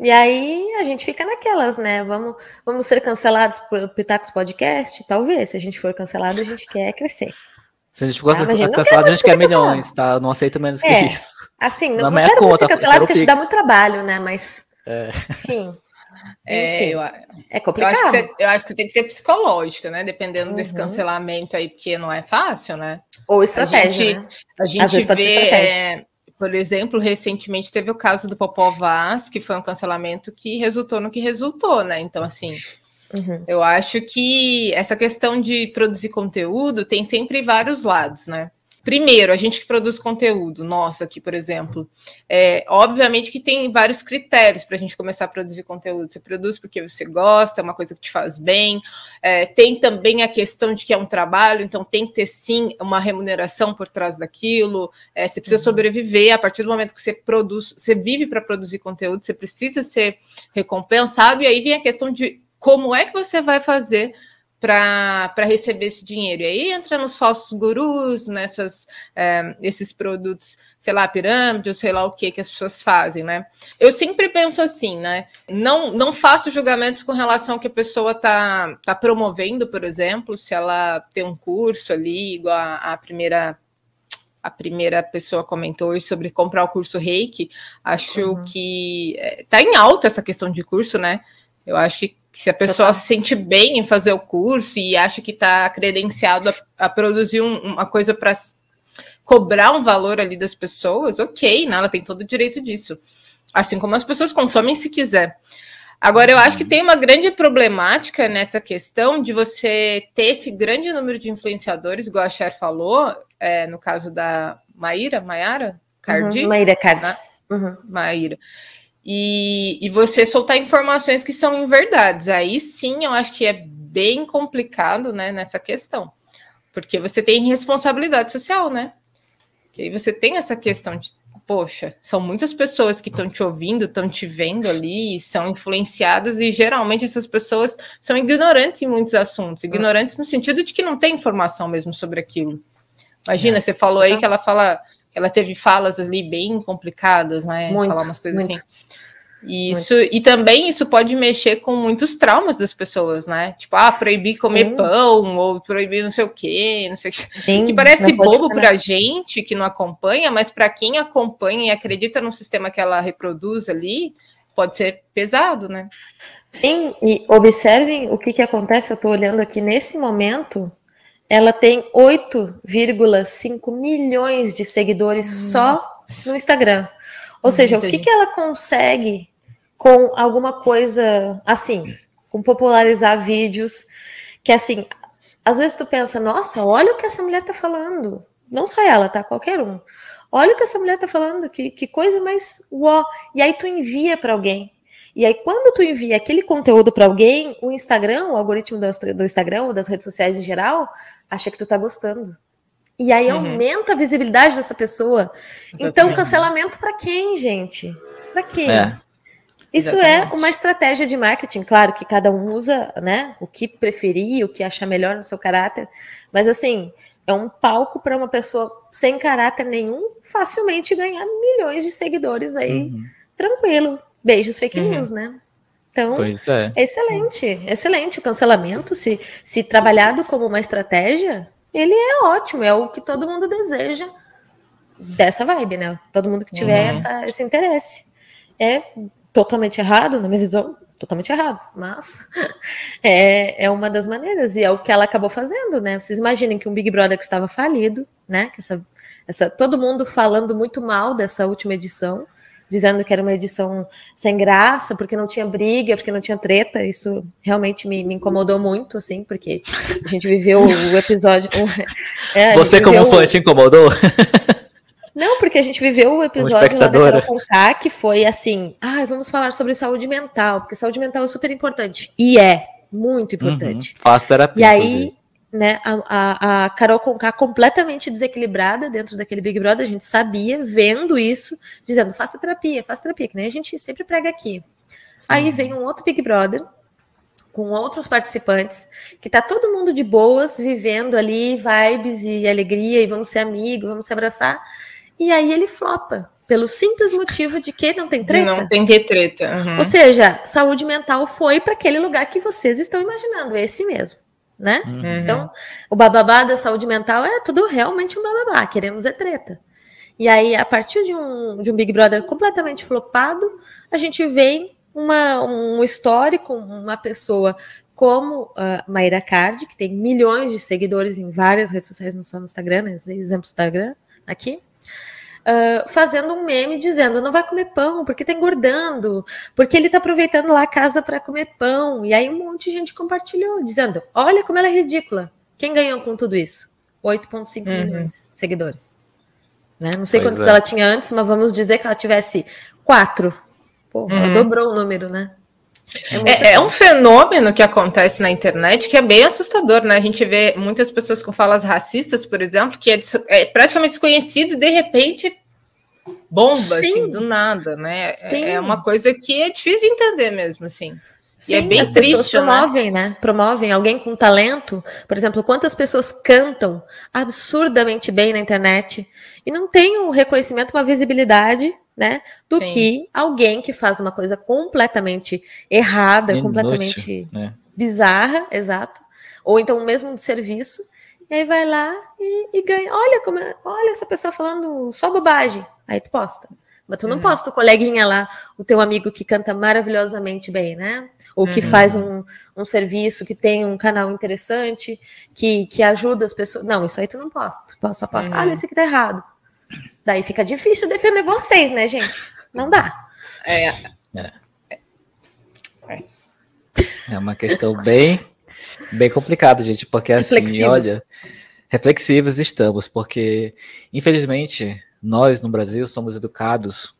E aí a gente fica naquelas, né? Vamos, vamos ser cancelados por Pitacos Podcast? Talvez. Se a gente for cancelado, a gente quer crescer. Se a gente gosta ah, cancelado, a gente quer milhões, tá? Não aceito menos é, que isso. Assim, não, não quero conta, ser cancelado porque te dá muito trabalho, né? Mas, é. enfim. É, eu, é complicado. Eu acho, você, eu acho, que tem que ter psicológica, né? Dependendo uhum. desse cancelamento aí, porque não é fácil, né? Ou estratégia. A gente, né? a gente vê, é, por exemplo, recentemente teve o caso do Popó Vaz, que foi um cancelamento que resultou no que resultou, né? Então, assim, uhum. eu acho que essa questão de produzir conteúdo tem sempre vários lados, né? Primeiro, a gente que produz conteúdo, nossa, aqui, por exemplo, é, obviamente que tem vários critérios para a gente começar a produzir conteúdo. Você produz porque você gosta, é uma coisa que te faz bem. É, tem também a questão de que é um trabalho, então tem que ter sim uma remuneração por trás daquilo. É, você precisa uhum. sobreviver a partir do momento que você produz, você vive para produzir conteúdo, você precisa ser recompensado. E aí vem a questão de como é que você vai fazer para receber esse dinheiro. E aí entra nos falsos gurus, nessas é, esses produtos, sei lá, pirâmide, ou sei lá o que que as pessoas fazem, né? Eu sempre penso assim, né? Não, não faço julgamentos com relação ao que a pessoa tá, tá promovendo, por exemplo, se ela tem um curso ali, igual a, a primeira a primeira pessoa comentou sobre comprar o curso Reiki. Acho uhum. que é, tá em alta essa questão de curso, né? Eu acho que se a pessoa Total. se sente bem em fazer o curso e acha que está credenciado a, a produzir um, uma coisa para cobrar um valor ali das pessoas, ok, né? ela tem todo o direito disso. Assim como as pessoas consomem se quiser. Agora, eu acho que tem uma grande problemática nessa questão de você ter esse grande número de influenciadores, igual a Cher falou, é, no caso da Maíra, Maiara? Cardi? Uhum, Maíra Cardi. Né? Uhum. Maíra e, e você soltar informações que são verdades. Aí sim eu acho que é bem complicado né, nessa questão. Porque você tem responsabilidade social, né? E aí você tem essa questão de, poxa, são muitas pessoas que estão te ouvindo, estão te vendo ali, são influenciadas, e geralmente essas pessoas são ignorantes em muitos assuntos, ignorantes no sentido de que não tem informação mesmo sobre aquilo. Imagina, é. você falou aí que ela fala ela teve falas ali bem complicadas, né? Muito, Falar umas coisas muito. assim. Isso, muito. e também isso pode mexer com muitos traumas das pessoas, né? Tipo, ah, proibir comer Sim. pão, ou proibir não sei o quê, não sei o quê. Sim, que parece bobo pra gente que não acompanha, mas para quem acompanha e acredita no sistema que ela reproduz ali, pode ser pesado, né? Sim, e observem o que, que acontece, eu estou olhando aqui nesse momento, ela tem 8,5 milhões de seguidores Nossa. só no Instagram. Ou seja, o que, que ela consegue com alguma coisa assim, com popularizar vídeos, que assim, às vezes tu pensa, nossa, olha o que essa mulher tá falando. Não só ela, tá? Qualquer um. Olha o que essa mulher tá falando, que, que coisa mais uó. E aí tu envia para alguém. E aí, quando tu envia aquele conteúdo para alguém, o Instagram, o algoritmo do, do Instagram ou das redes sociais em geral, acha que tu tá gostando. E aí uhum. aumenta a visibilidade dessa pessoa. Então, cancelamento para quem, gente? Para quem? É. Isso é Exatamente. é uma estratégia de marketing, claro que cada um usa, né, o que preferir, o que achar melhor no seu caráter, mas assim, é um palco para uma pessoa sem caráter nenhum facilmente ganhar milhões de seguidores aí, uhum. tranquilo. Beijos fake uhum. news, né? Então, é. excelente, excelente. O cancelamento, se, se trabalhado como uma estratégia, ele é ótimo, é o que todo mundo deseja dessa vibe, né? Todo mundo que tiver uhum. essa, esse interesse. É totalmente errado, na minha visão, totalmente errado, mas é, é uma das maneiras, e é o que ela acabou fazendo, né? Vocês imaginem que um Big Brother que estava falido, né? Que essa, essa, todo mundo falando muito mal dessa última edição, dizendo que era uma edição sem graça, porque não tinha briga, porque não tinha treta. Isso realmente me, me incomodou muito, assim, porque a gente viveu o episódio. É, Você, como fã, te incomodou? Não, porque a gente viveu o episódio lá da Carol Conká, que foi assim: ah, vamos falar sobre saúde mental, porque saúde mental é super importante. E é, muito importante. Uhum. Faz terapia. E aí, né, a, a, a Carol Conká completamente desequilibrada dentro daquele Big Brother, a gente sabia, vendo isso, dizendo, faça terapia, faça terapia, que nem a gente sempre prega aqui. Aí uhum. vem um outro Big Brother com outros participantes, que tá todo mundo de boas, vivendo ali vibes e alegria, e vamos ser amigos, vamos se abraçar. E aí ele flopa, pelo simples motivo de que não tem treta. Não tem que treta. Uhum. Ou seja, saúde mental foi para aquele lugar que vocês estão imaginando, esse mesmo. Né? Uhum. Então, o bababá da saúde mental é tudo realmente um bababá, queremos é treta. E aí, a partir de um, de um Big Brother completamente flopado, a gente vem uma, um histórico, uma pessoa como uh, Maíra Card, que tem milhões de seguidores em várias redes sociais, não só no Instagram, né, exemplo do Instagram aqui, uh, fazendo um meme dizendo não vai comer pão porque tá engordando, porque ele tá aproveitando lá a casa para comer pão. E aí um monte de gente compartilhou, dizendo: olha como ela é ridícula. Quem ganhou com tudo isso? 8,5 uhum. milhões de seguidores. Né? Não sei pois quantos é. ela tinha antes, mas vamos dizer que ela tivesse quatro Pô, ela uhum. dobrou o número, né? É, é, é, um fenômeno que acontece na internet que é bem assustador, né? A gente vê muitas pessoas com falas racistas, por exemplo, que é, é praticamente desconhecido e de repente bomba, assim, Sim. assim, do nada, né? É, é, uma coisa que é difícil de entender mesmo, assim. Sim, e é bem as triste, pessoas né? promovem, né? né? Promovem alguém com talento. Por exemplo, quantas pessoas cantam absurdamente bem na internet e não têm um reconhecimento, uma visibilidade né? Do Sim. que alguém que faz uma coisa completamente errada, Inútil, completamente né? bizarra, exato. Ou então mesmo serviço, e aí vai lá e, e ganha. Olha como é, olha essa pessoa falando só bobagem. Aí tu posta. Mas tu não uhum. posta o coleguinha lá, o teu amigo que canta maravilhosamente bem, né? Ou que uhum. faz um, um serviço, que tem um canal interessante, que, que ajuda as pessoas. Não, isso aí tu não posta. Tu só posta, uhum. olha, esse aqui tá errado. Daí fica difícil defender vocês, né, gente? Não dá. É. É, é uma questão bem, bem complicada, gente, porque assim, olha, reflexivos estamos, porque infelizmente nós no Brasil somos educados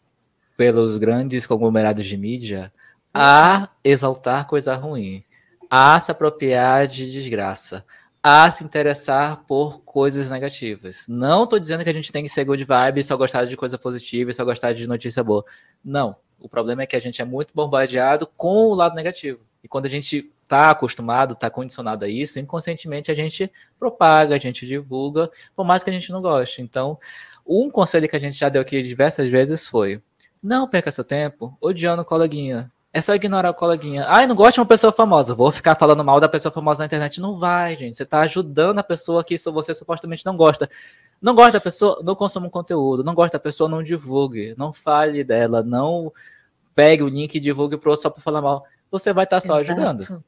pelos grandes conglomerados de mídia a exaltar coisa ruim, a se apropriar de desgraça, a se interessar por coisas negativas. Não estou dizendo que a gente tem que ser good vibe e só gostar de coisa positiva e só gostar de notícia boa. Não. O problema é que a gente é muito bombardeado com o lado negativo. E quando a gente está acostumado, está condicionado a isso, inconscientemente a gente propaga, a gente divulga, por mais que a gente não goste. Então, um conselho que a gente já deu aqui diversas vezes foi: não perca seu tempo odiando coleguinha. É só ignorar o coleguinha. Ai, não gosto de uma pessoa famosa. Vou ficar falando mal da pessoa famosa na internet. Não vai, gente. Você está ajudando a pessoa que você supostamente não gosta. Não gosta da pessoa, não consuma um conteúdo. Não gosta da pessoa, não divulgue. Não fale dela. Não pegue o link e divulgue pro outro só para falar mal. Você vai estar tá só Exato. ajudando.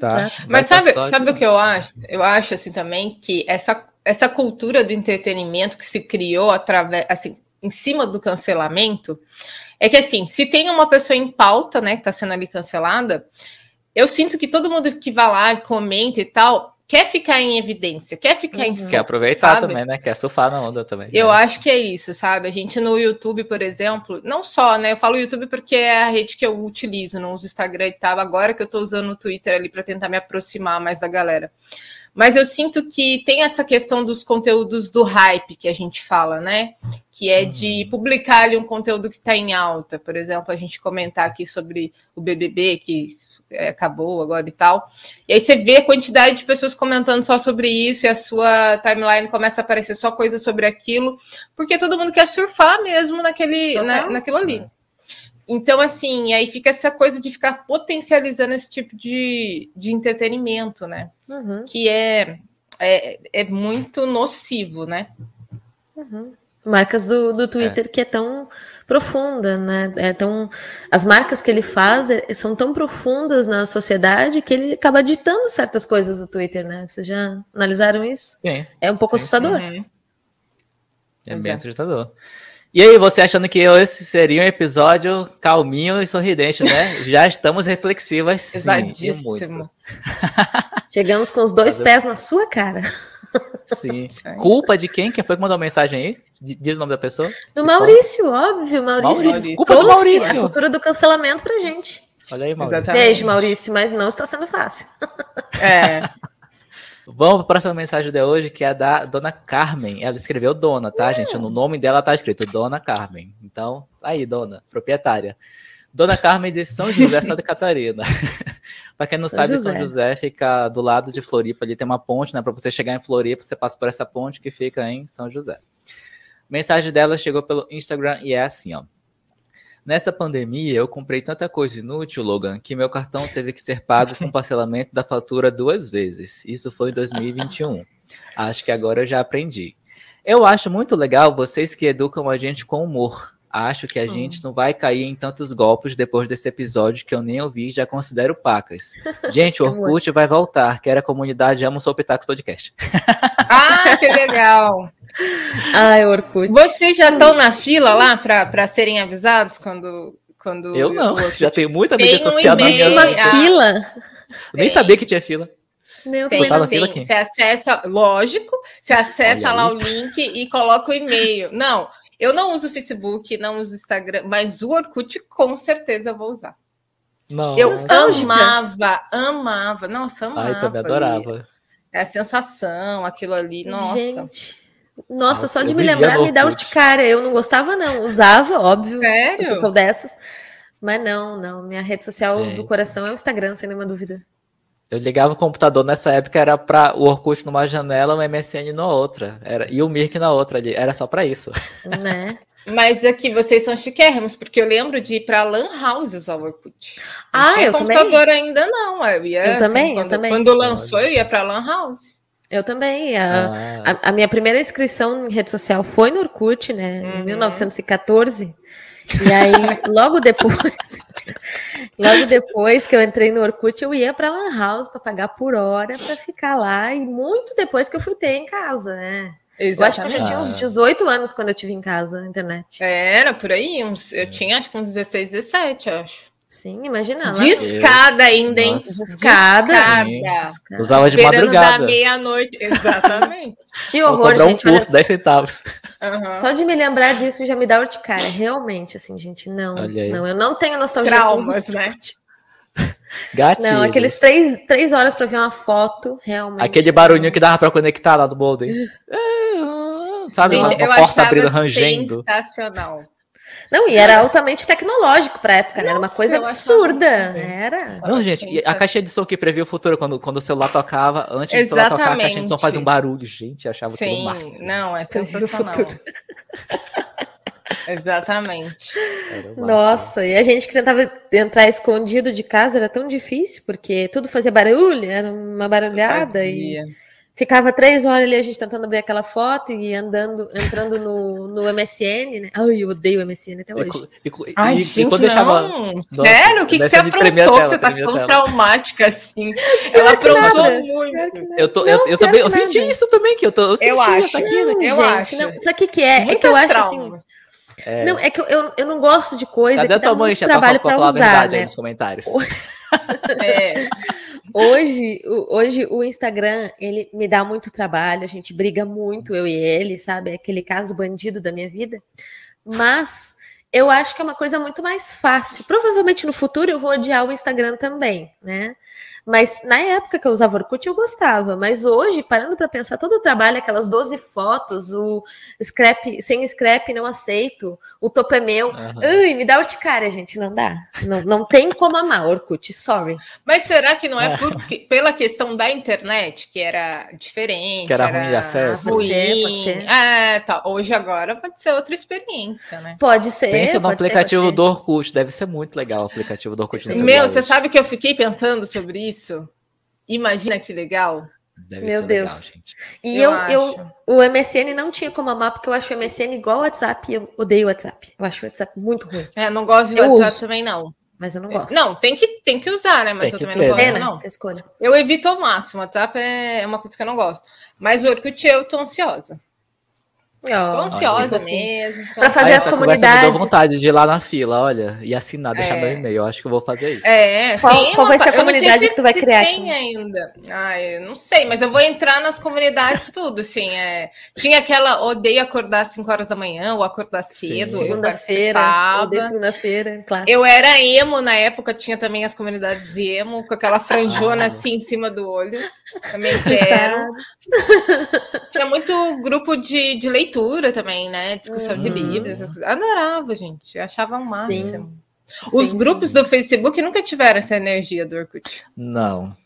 Tá? Mas tá sabe, sabe o que eu acho? Eu acho assim também que essa, essa cultura do entretenimento que se criou através, assim, em cima do cancelamento, é que assim, se tem uma pessoa em pauta, né, que está sendo ali cancelada, eu sinto que todo mundo que vai lá, comenta e tal, quer ficar em evidência, quer ficar uhum. em Quer aproveitar sabe? também, né? Quer surfar na onda também. Eu né? acho que é isso, sabe? A gente no YouTube, por exemplo, não só, né? Eu falo YouTube porque é a rede que eu utilizo, não uso Instagram e tal, agora que eu estou usando o Twitter ali para tentar me aproximar mais da galera. Mas eu sinto que tem essa questão dos conteúdos do hype que a gente fala, né? Que é de uhum. publicar ali um conteúdo que está em alta. Por exemplo, a gente comentar aqui sobre o BBB, que é, acabou agora e tal. E aí você vê a quantidade de pessoas comentando só sobre isso e a sua timeline começa a aparecer só coisas sobre aquilo, porque todo mundo quer surfar mesmo naquele, na, naquilo ali. É. Então, assim, aí fica essa coisa de ficar potencializando esse tipo de, de entretenimento, né? Uhum. Que é, é, é muito nocivo, né? Uhum. Marcas do, do Twitter é. que é tão profunda, né? É tão, as marcas que ele faz é, são tão profundas na sociedade que ele acaba ditando certas coisas do Twitter, né? Vocês já analisaram isso? Sim. É um pouco sim, assustador. Sim. É bem assustador. E aí, você achando que esse seria um episódio calminho e sorridente, né? Já estamos reflexivas, sim. Exatíssimo. Chegamos com os dois pés na sua cara. Sim. Culpa de quem? Quem foi que mandou a mensagem aí? Diz o nome da pessoa? Do Maurício, óbvio. Maurício. Maurício. Culpa do Maurício. A cultura do cancelamento pra gente. Olha aí, Maurício. Exatamente. Beijo, Maurício, mas não está sendo fácil. É. Vamos para a próxima mensagem de hoje, que é da Dona Carmen. Ela escreveu Dona, tá, gente? No nome dela tá escrito Dona Carmen. Então, aí, Dona, proprietária. Dona Carmen de São José, Santa Catarina. para quem não São sabe, José. São José fica do lado de Floripa, ali tem uma ponte, né? Para você chegar em Floripa, você passa por essa ponte que fica em São José. Mensagem dela chegou pelo Instagram e é assim, ó. Nessa pandemia, eu comprei tanta coisa inútil, Logan, que meu cartão teve que ser pago com parcelamento da fatura duas vezes. Isso foi em 2021. Acho que agora eu já aprendi. Eu acho muito legal vocês que educam a gente com humor. Acho que a hum. gente não vai cair em tantos golpes depois desse episódio que eu nem ouvi e já considero pacas. Gente, o Orkut vai voltar. Quero a comunidade Amo Sou Pitacos Podcast. Ah, que legal! Ai, Orkut. Vocês já estão na fila lá para serem avisados quando, quando. Eu não, já tenho muita mídia social na minha uma fila. Eu nem sabia que tinha fila. Não, tem, tem. Você acessa, lógico, você acessa lá o link e coloca o e-mail. Não, eu não uso o Facebook, não uso o Instagram, mas o Orkut com certeza eu vou usar. Não, eu amava, amava. Nossa, amava. Ai, também adorava. É a sensação, aquilo ali, nossa. Gente, nossa, só de me lembrar me dá urticária. Eu não gostava, não. Usava, óbvio. Sério? Eu sou dessas. Mas não, não. Minha rede social Gente. do coração é o Instagram, sem nenhuma dúvida. Eu ligava o computador nessa época, era para o Orkut numa janela, o MSN na outra. Era, e o Mirk na outra ali. Era só para isso. Né? Mas aqui vocês são chiquérrimos, porque eu lembro de ir para Lan House usar o Orkut. Não ah, tinha eu computador também. ainda não. Eu, ia, eu assim, também, quando, eu também. Quando lançou, eu ia para Lan House. Eu também. A, ah. a, a, minha primeira inscrição em rede social foi no Orkut, né? Uhum. Em 1914. E aí, logo depois, logo depois que eu entrei no Orkut, eu ia para Lan House para pagar por hora para ficar lá. E muito depois que eu fui ter em casa, né? Exatamente. Eu acho que eu já tinha uns 18 anos quando eu tive em casa a internet. Era por aí, uns, eu tinha acho que uns 16, 17, acho. Sim, imagina. Discada ainda, hein? Discada. Discada. Usava de madrugada. da meia-noite. Exatamente. que horror, Vou gente. Um curso, 10 centavos. Uhum. Só de me lembrar disso já me dá urticária. Realmente, assim, gente, não. Não, eu não tenho nostalgia. Traumas, né? Gatilhos. Não, aqueles três, três horas para ver uma foto, realmente. Aquele barulhinho que dava para conectar lá do Bolden. É, sabe, Gente, uma, uma porta abrindo, rangendo. Sensacional. Não, e era altamente tecnológico para época, Nossa, né? Era uma coisa absurda. Era. Não, gente, a caixa de som que previa o futuro, quando, quando o celular tocava, antes Exatamente. do celular tocar, a caixa de som fazia um barulho. Gente, achava Sim, aquilo máximo. Não, é sensacional. Exatamente. Nossa, e a gente que tentava entrar escondido de casa era tão difícil, porque tudo fazia barulho, era uma barulhada. Fazia. E Ficava três horas ali a gente tentando abrir aquela foto e andando, entrando no, no MSN, né? Ai, eu odeio o MSN até hoje. E, e, Ai, e, gente, quando deixava... não. Sério? O que, que você aprontou que você tá tão traumática assim? Ela aprontou muito. Eu, tô, eu, eu também, eu senti isso também, que eu tô. Eu, eu acho. Tá aqui, não, eu gente, acho. Não, só que que é? Muitas é que eu acho assim. É. Não, é que eu, eu, eu, não gosto de coisa Cadê que dá muito trabalho para usar, né? nos comentários. é. Hoje, hoje o Instagram, ele me dá muito trabalho, a gente briga muito, eu e ele, sabe? É aquele caso bandido da minha vida. Mas eu acho que é uma coisa muito mais fácil. Provavelmente no futuro eu vou odiar o Instagram também, né? Mas na época que eu usava Orkut, eu gostava. Mas hoje, parando para pensar todo o trabalho, aquelas 12 fotos, o scrap, sem scrap, não aceito, o topo é meu. Uhum. Ai, me dá urticária, gente. Não dá. Não, não tem como amar Orkut, sorry. Mas será que não é por, pela questão da internet, que era diferente? Que era, era ruim de acesso? Ruim. Pode ser, pode ser. É, tá. Hoje, agora, pode ser outra experiência, né? Pode ser. Pensa no aplicativo ser, do Orkut. Deve ser muito legal o aplicativo do Orkut. Meu, você sabe que eu fiquei pensando sobre isso. Imagina que legal. Deve Meu Deus. Legal, e eu, eu, eu, o MSN não tinha como amar, porque eu acho o MSN igual ao WhatsApp e eu odeio o WhatsApp. Eu acho o WhatsApp muito ruim. É, não gosto de eu WhatsApp uso, também, não. Mas eu não gosto. Não, tem que, tem que usar, né? Mas tem eu também ter. não gosto, é, né? não. Escolha. Eu evito ao máximo. O WhatsApp é uma coisa que eu não gosto. Mas o Orkut eu tô ansiosa. Oh, ansiosa mesmo. Para fazer as comunidades. Me deu vontade de ir lá na fila, olha, e assinar, deixar é. meu e-mail. Eu acho que eu vou fazer isso. É, qual, qual vai ser a comunidade que tu vai criar? Tem aqui? ainda. Ai, não sei, mas eu vou entrar nas comunidades tudo, assim. É. Tinha aquela odeio acordar às 5 horas da manhã ou acordar cedo. Segunda-feira. Odeio segunda-feira, claro. Eu era emo na época, tinha também as comunidades emo, com aquela franjona ah. assim em cima do olho. Também quero. tinha muito grupo de, de leitura leitura também, né? Discussão uhum. de livros, essas coisas. Adorava, gente. Achava o máximo. Sim. Os Sim. grupos do Facebook nunca tiveram essa energia do Orkut. Não.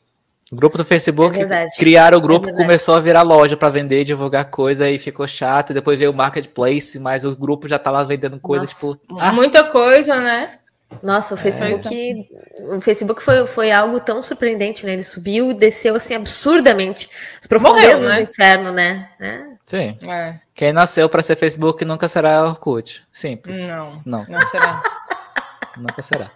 O grupo do Facebook, é criaram o grupo, é começou a virar loja para vender e divulgar coisa e ficou chato. E depois veio o marketplace, mas o grupo já tá lá vendendo coisas tipo. Ah. Muita coisa, né? Nossa, o Facebook, é. o Facebook foi, foi algo tão surpreendente, né? Ele subiu e desceu assim absurdamente as profundezas Morreu, né? do inferno, né? É. Sim. É. Quem nasceu para ser Facebook nunca será Orkut. Simples. Não. Não, não será. nunca será.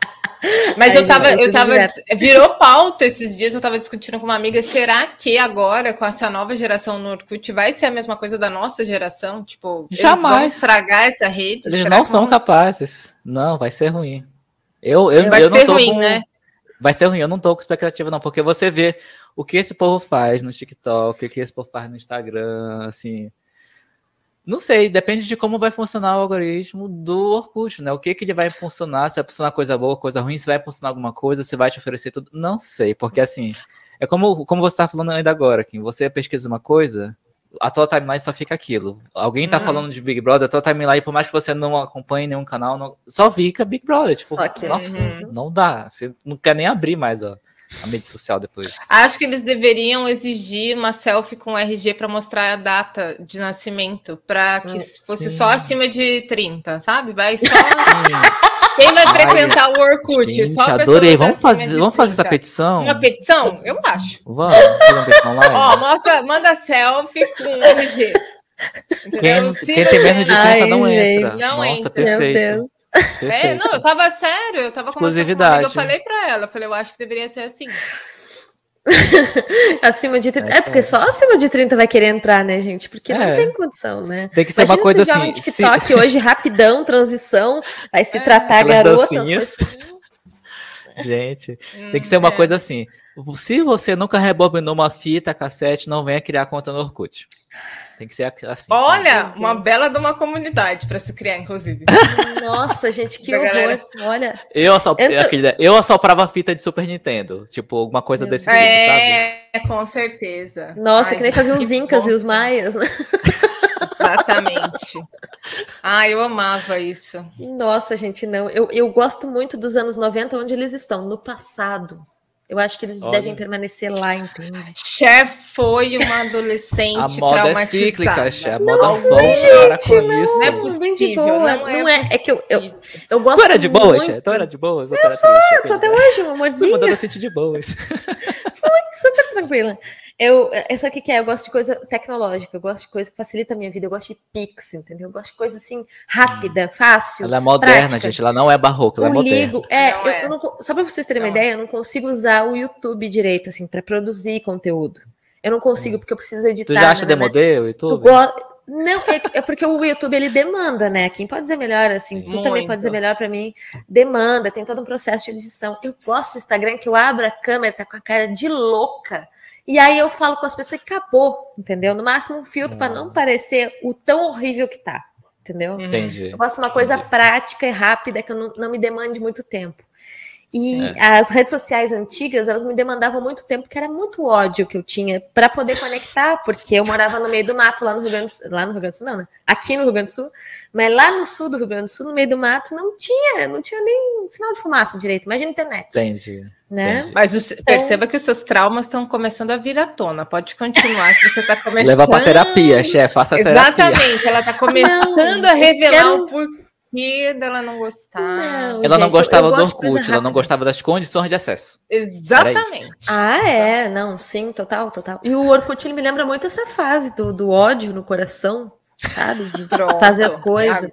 Mas Aí, eu tava, eu tava, virou pauta esses dias, eu tava discutindo com uma amiga, será que agora, com essa nova geração no Orkut, vai ser a mesma coisa da nossa geração? Tipo, Jamais. eles vão estragar essa rede? Eles não são vão... capazes. Não, vai ser ruim. Eu, eu, vai eu ser ruim, com... né? Vai ser ruim, eu não tô com expectativa, não, porque você vê o que esse povo faz no TikTok, o que esse povo faz no Instagram, assim. Não sei, depende de como vai funcionar o algoritmo do Orkut, né? O que que ele vai funcionar, se vai funcionar coisa boa, coisa ruim, se vai funcionar alguma coisa, se vai te oferecer tudo. Não sei, porque assim, é como, como você tá falando ainda agora, que você pesquisa uma coisa, a tua timeline só fica aquilo. Alguém tá uhum. falando de Big Brother, a tua timeline, por mais que você não acompanhe nenhum canal, não, só fica Big Brother. Tipo, só que, nossa, uhum. não dá. Você não quer nem abrir mais ó, a mídia social depois. Acho que eles deveriam exigir uma selfie com RG para mostrar a data de nascimento, para que fosse só acima de 30, sabe? Vai só. Quem vai frequentar Ai, o Orkut? Gente, só adorei. Vamos fazer, vamos fazer essa petição? Uma petição? Eu acho. Vamos fazer uma petição Ó, mostra, manda selfie com RG. Quem, quem, tem menos de 30 Ai, não gente, entra. Não Nossa, entra. perfeito. perfeito. É, não, eu tava sério, eu tava conversando com uma eu falei pra ela, eu falei, eu acho que deveria ser assim. acima de 30. É, é, porque só acima de 30 vai querer entrar, né, gente? Porque é. não tem condição, né? Tem que ser Imagina uma coisa assim. TikTok se... hoje, rapidão, transição, vai se é, tratar garotas. Gente, tem que ser uma é. coisa assim. Se você nunca rebobinou uma fita cassete, não venha criar conta no Orkut. Tem que ser assim. Olha, uma bela de uma comunidade para se criar, inclusive. Nossa, gente, que horror. Galera. Olha. Eu, assop... eu, eu assoprava fita de Super Nintendo. Tipo, alguma coisa Meu desse tipo, é, sabe? É, com certeza. Nossa, Ai, que nem fazer os Incas bom. e os Maias, né? Exatamente. Ah, eu amava isso. Nossa, gente, não. Eu, eu gosto muito dos anos 90, onde eles estão, no passado. Eu acho que eles Olha. devem permanecer lá, entende? Cher foi uma adolescente a moda é cíclica, Cher. A moda não, volta com não, isso. Não é possível, não, é, não é, é, que eu, eu, eu gosto Tu era de boa, muito... Cher? Tu era de boa? Eu, eu sou, eu sou até hoje, um amorzinho. Fui adolescente de boas. Foi super tranquila. Eu, essa aqui que é, eu gosto de coisa tecnológica, eu gosto de coisa que facilita a minha vida, eu gosto de Pix, entendeu? Eu gosto de coisa assim, rápida, fácil. Ela é moderna, prática. gente, ela não é barroca, ela é moderna. Ligo, é, eu, é. Eu não, só para vocês terem não. uma ideia, eu não consigo usar o YouTube direito, assim, para produzir conteúdo. Eu não consigo, hum. porque eu preciso editar. Tu já acha demodê o YouTube? Não, é, é, porque o YouTube ele demanda, né? Quem pode dizer melhor, assim, tu também pode dizer melhor para mim. Demanda, tem todo um processo de edição. Eu gosto do Instagram que eu abro a câmera, tá com a cara de louca. E aí eu falo com as pessoas e acabou, entendeu? No máximo um filtro para não parecer o tão horrível que tá, entendeu? Entendi. Eu gosto de uma coisa Entendi. prática e rápida que eu não, não me demande muito tempo. E é. as redes sociais antigas, elas me demandavam muito tempo, que era muito ódio que eu tinha para poder conectar, porque eu morava no meio do mato, lá no Rio Grande do Sul, lá no Rio Grande do Sul, não, né? Aqui no Rio Grande do Sul, mas lá no sul do Rio Grande do Sul, no meio do mato, não tinha, não tinha nem sinal de fumaça direito, imagina a internet. Entendi. Né? Entendi. Mas o, então, perceba que os seus traumas estão começando a vir à tona. Pode continuar, que você está começando. Leva para terapia, chefe, faça terapia. Exatamente, ela está começando não, a revelar quero... o porquê porquê dela não gostar. Não, ela gente, não gostava do Orkut, ela não gostava das condições de acesso. Exatamente. Ah, é, não, sim, total, total. E o Orkut ele me lembra muito essa fase do, do ódio no coração, sabe? De Pronto. fazer as coisas.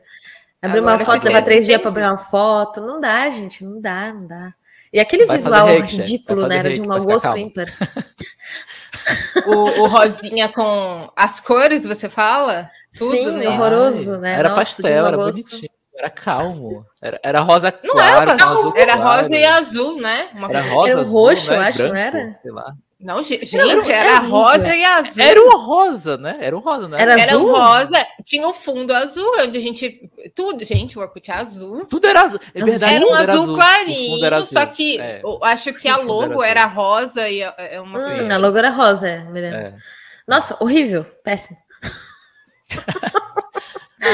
Abrir uma foto, levar três dias para abrir uma foto. Não dá, gente, não dá, não dá. E aquele vai visual ridículo, né? Era de um mau gosto ímpar. o, o rosinha com as cores, você fala? Tudo, Sim, né? horroroso, né? Era Nossa, pastel, era bonitinho. Era calmo. Era, era rosa não claro, era, azul era claro. rosa e azul, né? Uma era rosa, era azul, roxo, né? acho, Branco, não era? Sei lá. Não, gente, era, era rosa e azul. Era um rosa, né? Era um rosa, né? Era, era azul? rosa, tinha um fundo azul, onde a gente. Tudo, gente, o Orkut é azul. Tudo era azul. É verdade, era um azul, azul clarinho, azul. só que é. eu acho que a logo era, era, rosa e é uma. Hum, a logo era rosa, é, me lembro. É. Nossa, horrível, péssimo.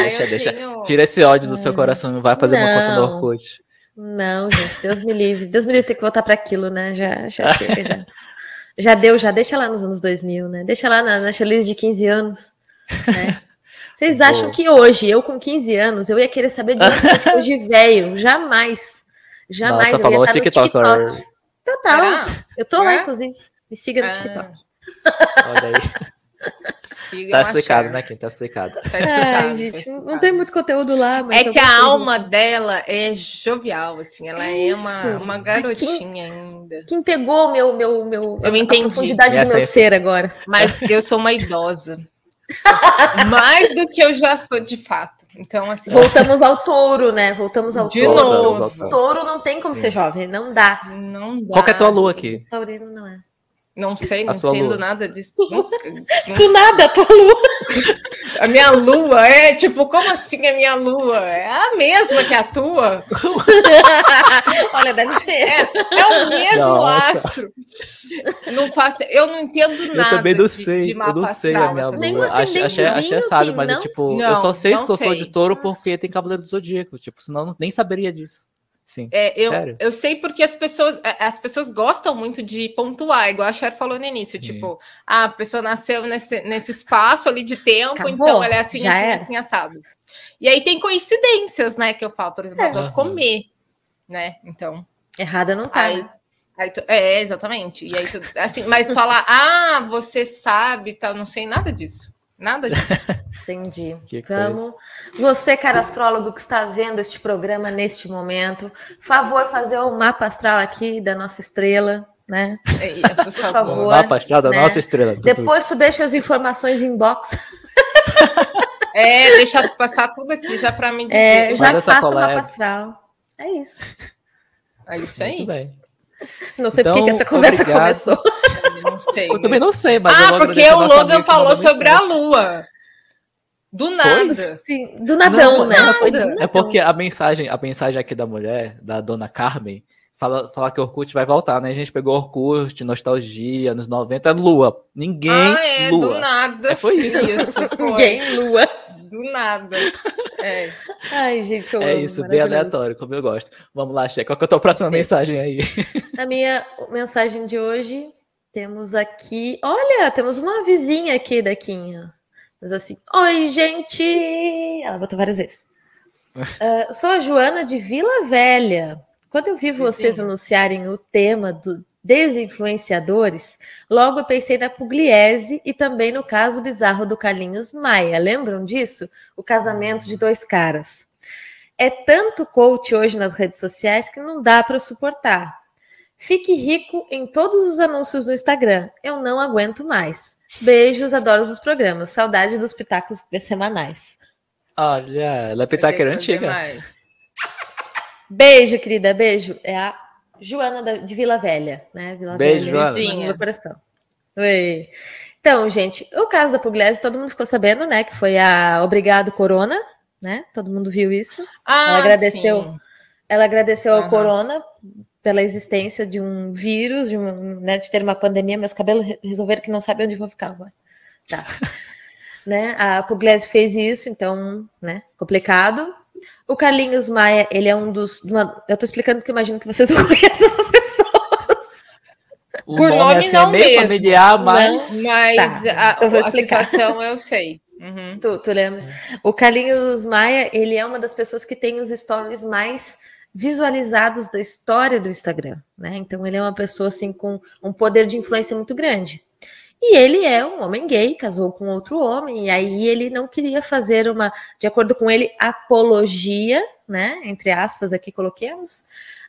deixa, deixa. Tenho... Tira esse ódio do seu coração e vai fazer não. uma conta no Orkut. Não, gente, Deus me livre. Deus me livre ter que voltar para aquilo, né? Já, já chega, já. Já deu, já. Deixa lá nos anos 2000, né? Deixa lá na, na Charlize de 15 anos. Né? Vocês acham que hoje, eu com 15 anos, eu ia querer saber de um de velho? Jamais. Jamais. Nossa, eu falou ia TikTok. TikTok. Total. Eu tô é? lá, inclusive. Me siga no ah. TikTok. Olha aí. Siga tá explicado, né, Quem Tá explicado. Tá explicado, tá gente, tá explicado. não tem muito conteúdo lá. é que a alma dela é jovial, assim, ela é, é uma, uma garotinha quem, ainda. Quem pegou meu, meu, meu, eu entendi. a profundidade do meu ser agora. Mas eu sou uma idosa. Mais do que eu já sou de fato. Então, assim. Voltamos ao touro, né? Voltamos ao de touro. novo. Touro não tem como Sim. ser jovem, não dá. Não dá. Qual que é a tua lua aqui? Taurino não é. Não sei, não entendo lua. nada disso. Do nada, a tua lua. A minha lua é tipo, como assim a minha lua? É a mesma que a tua? Olha, deve ser. É, é o mesmo Nossa. astro. Não faço, eu não entendo nada. Eu também não sei, de, de eu não sei a minha lua. Nem achei, achei, achei sábio, mas é tipo, não, eu só sei que eu sou de touro porque tem Cavaleiro do Zodíaco. Tipo, senão eu nem saberia disso. Sim. É, eu, Sério? eu sei porque as pessoas, as pessoas gostam muito de pontuar, igual a Cher falou no início, Sim. tipo, ah, a pessoa nasceu nesse, nesse espaço ali de tempo, Acabou, então ela é assim, assim, é. assim, assado. E aí tem coincidências, né, que eu falo, por exemplo, é. comer, né? Então. Errada não tá. Aí, aí, é, exatamente. E aí, assim, mas falar, ah, você sabe, tá, não sei nada disso. Nada disso. Entendi. Que Vamos. Coisa. Você, cara astrólogo que está vendo este programa neste momento, favor fazer o mapa astral aqui da nossa estrela, né? É, por favor. O mapa astral da né? nossa estrela. Depois tu deixa as informações em box. É, deixa passar tudo aqui já para mim é, dizer. É, já faça o mapa astral. É isso. É isso aí. Muito bem. Não sei então, por que essa conversa obrigado. começou. Não sei. Eu também não sei, mas. Ah, porque o Logan falou sobre a Lua. Do nada. Sim, do nadão, não, né? Nada. É porque a mensagem, a mensagem aqui da mulher, da dona Carmen, fala, fala que o Orkut vai voltar, né? A gente pegou Orkut, nostalgia, nos 90, Lua. Ninguém. Ah, é, Lua. do nada. É, foi isso. isso Ninguém Lua. Do nada. É. Ai, gente, eu É isso, bem aleatório, como eu gosto. Vamos lá, Che, qual que é a tua próxima mensagem aí? A minha mensagem de hoje, temos aqui. Olha, temos uma vizinha aqui da Quinha. Mas assim, oi, gente! Ela botou várias vezes. Uh, sou a Joana de Vila Velha. Quando eu vi vocês anunciarem o tema do desinfluenciadores, logo eu pensei na Pugliese e também no caso bizarro do Carlinhos Maia. Lembram disso? O casamento de dois caras. É tanto coach hoje nas redes sociais que não dá para suportar. Fique rico em todos os anúncios no Instagram. Eu não aguento mais. Beijos, adoro os programas. Saudade dos pitacos semanais. Olha, ela é pitaqueira antiga. Beijo, querida, beijo. É a Joana de Vila Velha, né? Vila beijo, Velha, Joana. No coração. Oi. Então, gente, o caso da Pugliese, todo mundo ficou sabendo, né? Que foi a Obrigado Corona, né? Todo mundo viu isso. Ah, ela agradeceu, sim. ela agradeceu uhum. ao Corona pela existência de um vírus, de, um, né, de ter uma pandemia, meus cabelos resolveram que não sabem onde vou ficar agora. Tá. né? A Pugliese fez isso, então, né, complicado. O Carlinhos Maia, ele é um dos. Uma, eu tô explicando porque eu imagino que vocês não conhecem essas pessoas. O Por nome, nome assim, não é meio mesmo. familiar, mas. Não, mas tá, a, então a situação eu sei. Uhum. Tu, tu lembra? O Carlinhos Maia, ele é uma das pessoas que tem os stories mais visualizados da história do Instagram, né? Então ele é uma pessoa assim com um poder de influência muito grande. E ele é um homem gay, casou com outro homem, e aí ele não queria fazer uma, de acordo com ele, apologia, né? Entre aspas, aqui coloquemos,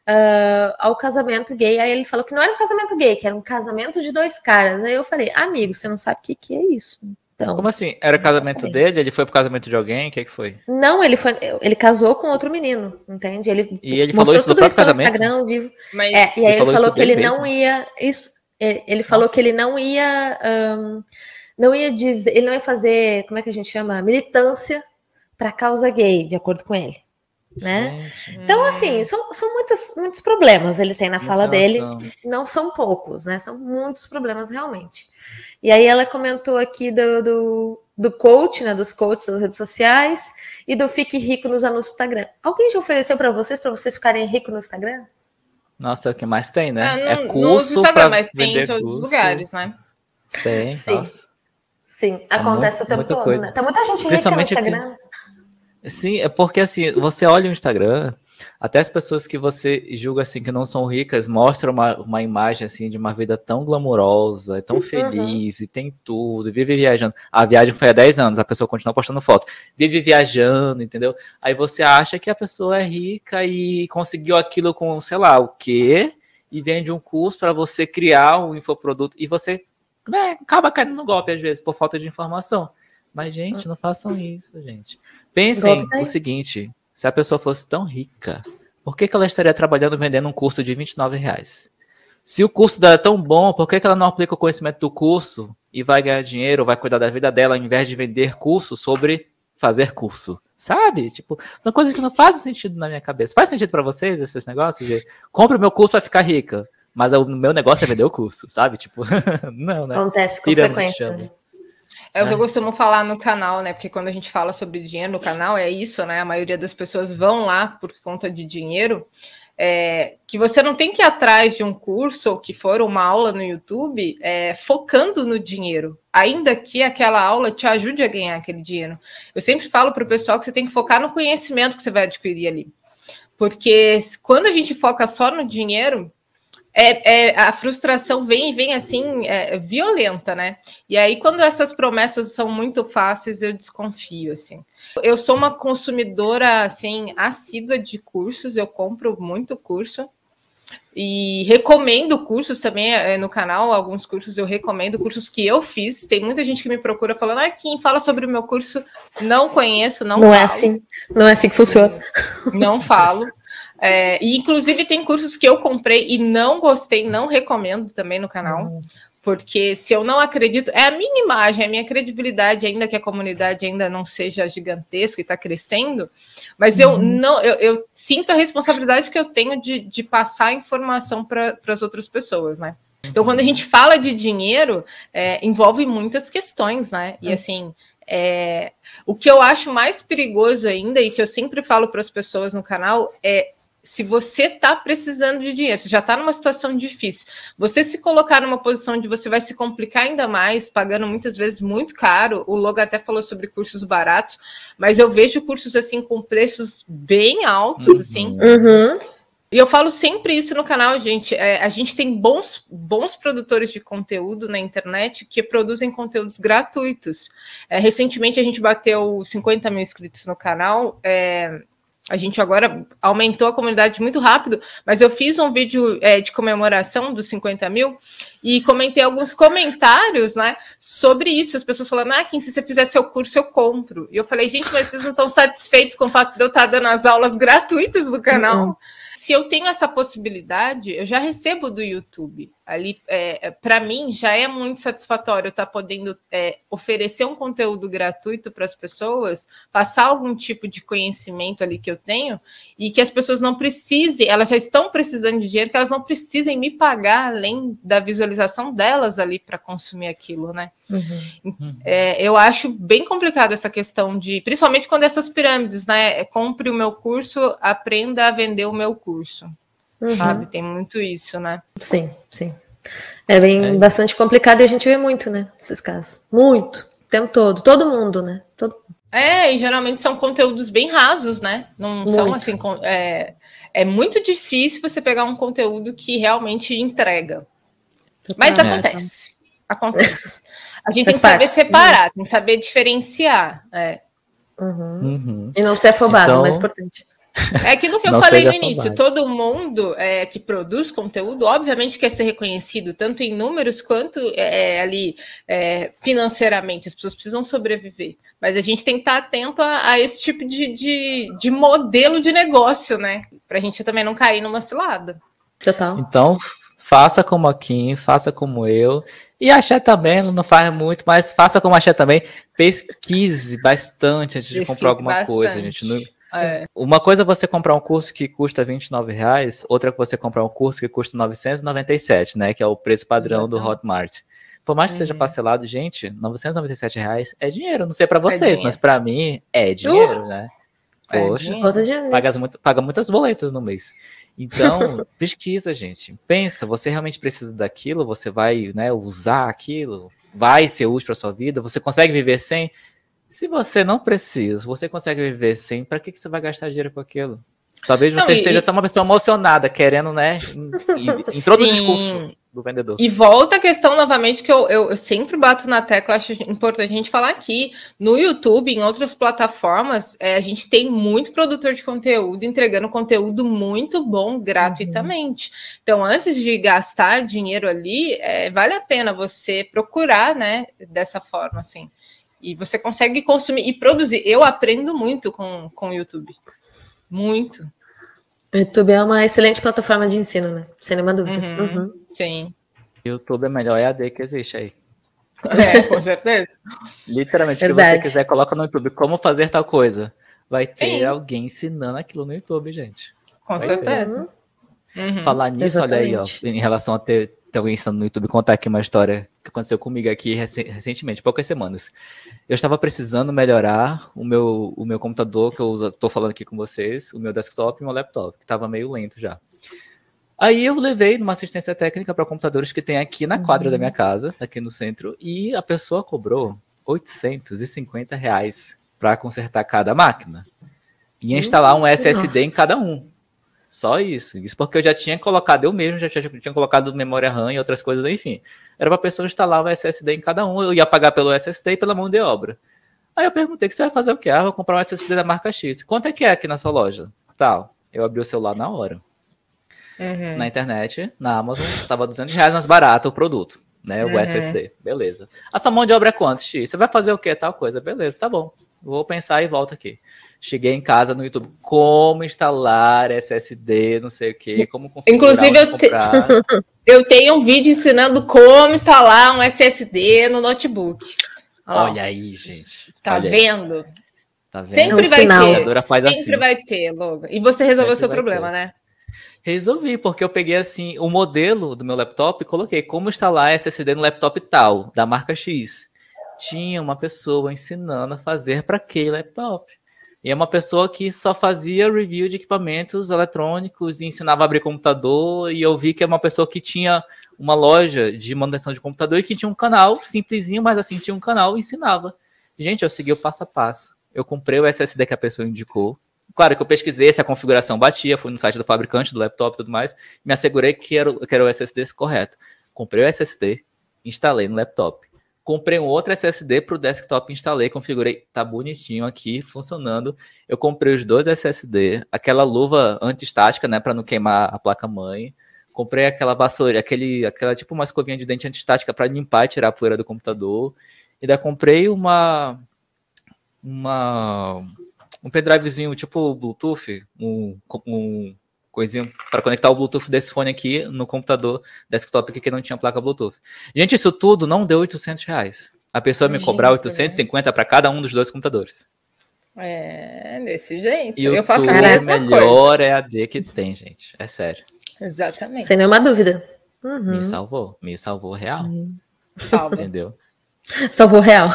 uh, ao casamento gay. Aí ele falou que não era um casamento gay, que era um casamento de dois caras. Aí eu falei, amigo, você não sabe o que, que é isso. Então, Como assim? Era o casamento dele? Ele foi pro casamento de alguém? O que, que foi? Não, ele foi. Ele casou com outro menino, entende? Ele e ele falou isso no próprio casamento? Instagram, vivo. Mas é, e aí ele, falou, falou que ele mesmo? não ia. Isso. É, ele falou Nossa. que ele não ia. Um, não ia dizer. Ele não ia fazer. Como é que a gente chama? Militância para causa gay, de acordo com ele. Né? Então, assim, são, são muitos, muitos problemas ele tem na fala dele. Não são poucos, né? São muitos problemas realmente. E aí ela comentou aqui do, do do coach, né, dos coaches das redes sociais e do Fique Rico nos anúncios do Instagram. Alguém já ofereceu para vocês, para vocês ficarem ricos no Instagram? Nossa, é o que mais tem, né? É, é curso Instagram, mas tem em todos curso. os lugares, né? Tem, Sim. Nossa. Sim, é acontece é o tempo todo, coisa. né? Tem muita gente rica no Instagram. Sim, é porque assim, você olha o Instagram, até as pessoas que você julga assim que não são ricas mostram uma, uma imagem assim de uma vida tão glamourosa, tão uhum. feliz, e tem tudo, vive viajando. A viagem foi há 10 anos, a pessoa continua postando foto. Vive viajando, entendeu? Aí você acha que a pessoa é rica e conseguiu aquilo com, sei lá, o quê? E vende um curso para você criar um infoproduto e você né, acaba caindo no golpe às vezes por falta de informação. Mas, gente, não façam isso, gente. Pensem o seguinte: se a pessoa fosse tão rica, por que, que ela estaria trabalhando vendendo um curso de 29 reais? Se o curso dela é tão bom, por que, que ela não aplica o conhecimento do curso e vai ganhar dinheiro, vai cuidar da vida dela, ao invés de vender curso sobre fazer curso? Sabe? Tipo, são coisas que não fazem sentido na minha cabeça. Faz sentido para vocês esses negócios? De, compre o meu curso para ficar rica, mas o meu negócio é vender o curso, sabe? Tipo, não, né? Acontece com frequência. Né? É o que eu é. costumo falar no canal, né? Porque quando a gente fala sobre dinheiro no canal, é isso, né? A maioria das pessoas vão lá por conta de dinheiro. É, que você não tem que ir atrás de um curso ou que for uma aula no YouTube é, focando no dinheiro, ainda que aquela aula te ajude a ganhar aquele dinheiro. Eu sempre falo para o pessoal que você tem que focar no conhecimento que você vai adquirir ali. Porque quando a gente foca só no dinheiro, é, é, a frustração vem vem assim é, violenta, né? E aí quando essas promessas são muito fáceis, eu desconfio assim. Eu sou uma consumidora assim assídua de cursos, eu compro muito curso e recomendo cursos também é, no canal. Alguns cursos eu recomendo, cursos que eu fiz. Tem muita gente que me procura falando: ah, Kim, fala sobre o meu curso. Não conheço, não. Não é falo. é assim, não é assim que funciona. Não falo. É, e inclusive tem cursos que eu comprei e não gostei, não recomendo também no canal. Uhum. Porque se eu não acredito, é a minha imagem, é a minha credibilidade, ainda que a comunidade ainda não seja gigantesca e está crescendo, mas eu uhum. não eu, eu, sinto a responsabilidade que eu tenho de, de passar informação para as outras pessoas, né? Então, quando a gente fala de dinheiro, é, envolve muitas questões, né? E uhum. assim, é, o que eu acho mais perigoso ainda, e que eu sempre falo para as pessoas no canal, é se você está precisando de dinheiro, você já está numa situação difícil, você se colocar numa posição de você vai se complicar ainda mais, pagando muitas vezes muito caro. O Logo até falou sobre cursos baratos, mas eu vejo cursos assim com preços bem altos, uhum. assim. Uhum. E eu falo sempre isso no canal, gente. É, a gente tem bons, bons produtores de conteúdo na internet que produzem conteúdos gratuitos. É, recentemente a gente bateu 50 mil inscritos no canal. É, a gente agora aumentou a comunidade muito rápido, mas eu fiz um vídeo é, de comemoração dos 50 mil e comentei alguns comentários, né, sobre isso. As pessoas falando, ah, Kim, se você fizer seu curso, eu compro. E eu falei, gente, mas vocês não estão satisfeitos com o fato de eu estar dando as aulas gratuitas do canal? Uhum se eu tenho essa possibilidade, eu já recebo do YouTube. Ali, é, é para mim, já é muito satisfatório estar tá podendo é, oferecer um conteúdo gratuito para as pessoas, passar algum tipo de conhecimento ali que eu tenho, e que as pessoas não precisem, elas já estão precisando de dinheiro, que elas não precisem me pagar além da visualização delas ali para consumir aquilo, né? Uhum. É, eu acho bem complicado essa questão de, principalmente quando essas pirâmides, né? Compre o meu curso, aprenda a vender o meu curso. Uhum. Sabe? Tem muito isso, né? Sim, sim. É bem é. bastante complicado e a gente vê muito, né? Esses casos. Muito. O tempo todo. Todo mundo, né? Todo... É, e geralmente são conteúdos bem rasos, né? Não muito. são assim. É, é muito difícil você pegar um conteúdo que realmente entrega. Mas acontece. Acontece. A gente Faz tem que saber separar, tem que saber diferenciar. É. Uhum. Uhum. E não ser afobado, então... mais importante. É aquilo que eu falei no início: todo mundo é, que produz conteúdo, obviamente, quer ser reconhecido, tanto em números quanto é, ali é, financeiramente. As pessoas precisam sobreviver. Mas a gente tem que estar atento a, a esse tipo de, de, de, modelo de negócio, né? Para a gente também não cair numa cilada. Total. Então, faça como a Kim, faça como eu. E a Xé também, não faz muito, mas faça como a Xé também. Pesquise bastante antes de Pesquise comprar alguma bastante. coisa, gente. Não é. Uma coisa é você comprar um curso que custa 29 reais, outra é você comprar um curso que custa 997, né? Que é o preço padrão Exatamente. do Hotmart. Por mais que uhum. seja parcelado, gente, 997 reais é dinheiro. Não sei para é vocês, é mas para mim é dinheiro, uh, né? É Poxa, é paga, muito, paga muitas boletas no mês. Então, pesquisa, gente. Pensa, você realmente precisa daquilo? Você vai né, usar aquilo? Vai ser útil para sua vida? Você consegue viver sem? Se você não precisa, você consegue viver sem, para que, que você vai gastar dinheiro com aquilo? Talvez você não, esteja e... só uma pessoa emocionada, querendo, né, introduzir o discurso do vendedor. E volta a questão novamente que eu, eu, eu, sempre bato na tecla, acho importante a gente falar aqui. No YouTube, em outras plataformas, é, a gente tem muito produtor de conteúdo entregando conteúdo muito bom gratuitamente. Uhum. Então, antes de gastar dinheiro ali, é, vale a pena você procurar, né, dessa forma, assim. E você consegue consumir e produzir. Eu aprendo muito com, com o YouTube. Muito. O YouTube é uma excelente plataforma de ensino, né? Sem nenhuma dúvida. Uhum, uhum. Sim. YouTube é o melhor EAD que existe aí. É, com certeza. Literalmente, se você quiser, coloca no YouTube como fazer tal coisa. Vai ter Sim. alguém ensinando aquilo no YouTube, gente. Com Vai certeza. Uhum. Falar nisso, Exatamente. olha aí, ó, em relação a ter, ter alguém ensinando no YouTube, contar aqui uma história que aconteceu comigo aqui recentemente, poucas semanas. Eu estava precisando melhorar o meu, o meu computador, que eu estou falando aqui com vocês, o meu desktop e o meu laptop, que estava meio lento já. Aí eu levei numa assistência técnica para computadores que tem aqui na quadra uhum. da minha casa, aqui no centro, e a pessoa cobrou 850 reais para consertar cada máquina e instalar um SSD Nossa. em cada um. Só isso. Isso porque eu já tinha colocado, eu mesmo já tinha, tinha colocado memória RAM e outras coisas, enfim. Era para a pessoa instalar o SSD em cada um, eu ia pagar pelo SSD e pela mão de obra. Aí eu perguntei que você vai fazer o quê? Ah, vou comprar um SSD da marca X. Quanto é que é aqui na sua loja? Tal. Eu abri o celular na hora uhum. na internet, na Amazon, tava 200 reais mais barato o produto, né? O uhum. SSD. Beleza. A sua mão de obra é quanto, X? Você vai fazer o quê? Tal coisa. Beleza, tá bom. Vou pensar e volto aqui. Cheguei em casa no YouTube, como instalar SSD, não sei o quê, como configurar, Inclusive, eu, te... eu tenho um vídeo ensinando como instalar um SSD no notebook. Olha aí, gente. Está vendo? Tá vendo? Sempre é vai ter. Faz sempre assim. vai ter, Logan. E você resolveu o seu problema, ter. né? Resolvi, porque eu peguei assim o modelo do meu laptop e coloquei como instalar SSD no laptop tal, da marca X. Tinha uma pessoa ensinando a fazer para aquele laptop. E é uma pessoa que só fazia review de equipamentos eletrônicos e ensinava a abrir computador. E eu vi que é uma pessoa que tinha uma loja de manutenção de computador e que tinha um canal simplesinho, mas assim tinha um canal e ensinava. Gente, eu segui o passo a passo. Eu comprei o SSD que a pessoa indicou. Claro que eu pesquisei se a configuração batia, fui no site do fabricante do laptop e tudo mais, me assegurei que era, que era o SSD correto. Comprei o SSD, instalei no laptop. Comprei um outro SSD para o desktop, instalei, configurei, tá bonitinho aqui, funcionando. Eu comprei os dois SSD, aquela luva anti-estática, né, para não queimar a placa-mãe. Comprei aquela vassoura, aquele, aquela tipo uma escovinha de dente anti-estática para limpar e tirar a poeira do computador. E daí comprei uma uma um pendrivezinho tipo Bluetooth, um, um coisinho para conectar o Bluetooth desse fone aqui no computador desktop aqui que não tinha placa Bluetooth. Gente, isso tudo não deu 800 reais. A pessoa me cobrar 850 para cada um dos dois computadores. É, desse jeito. E eu faço a mesma melhor coisa. EAD que tem, gente. É sério. Exatamente. Sem nenhuma dúvida. Uhum. Me salvou. Me salvou real. Uhum. Salva. Entendeu? Salvou real.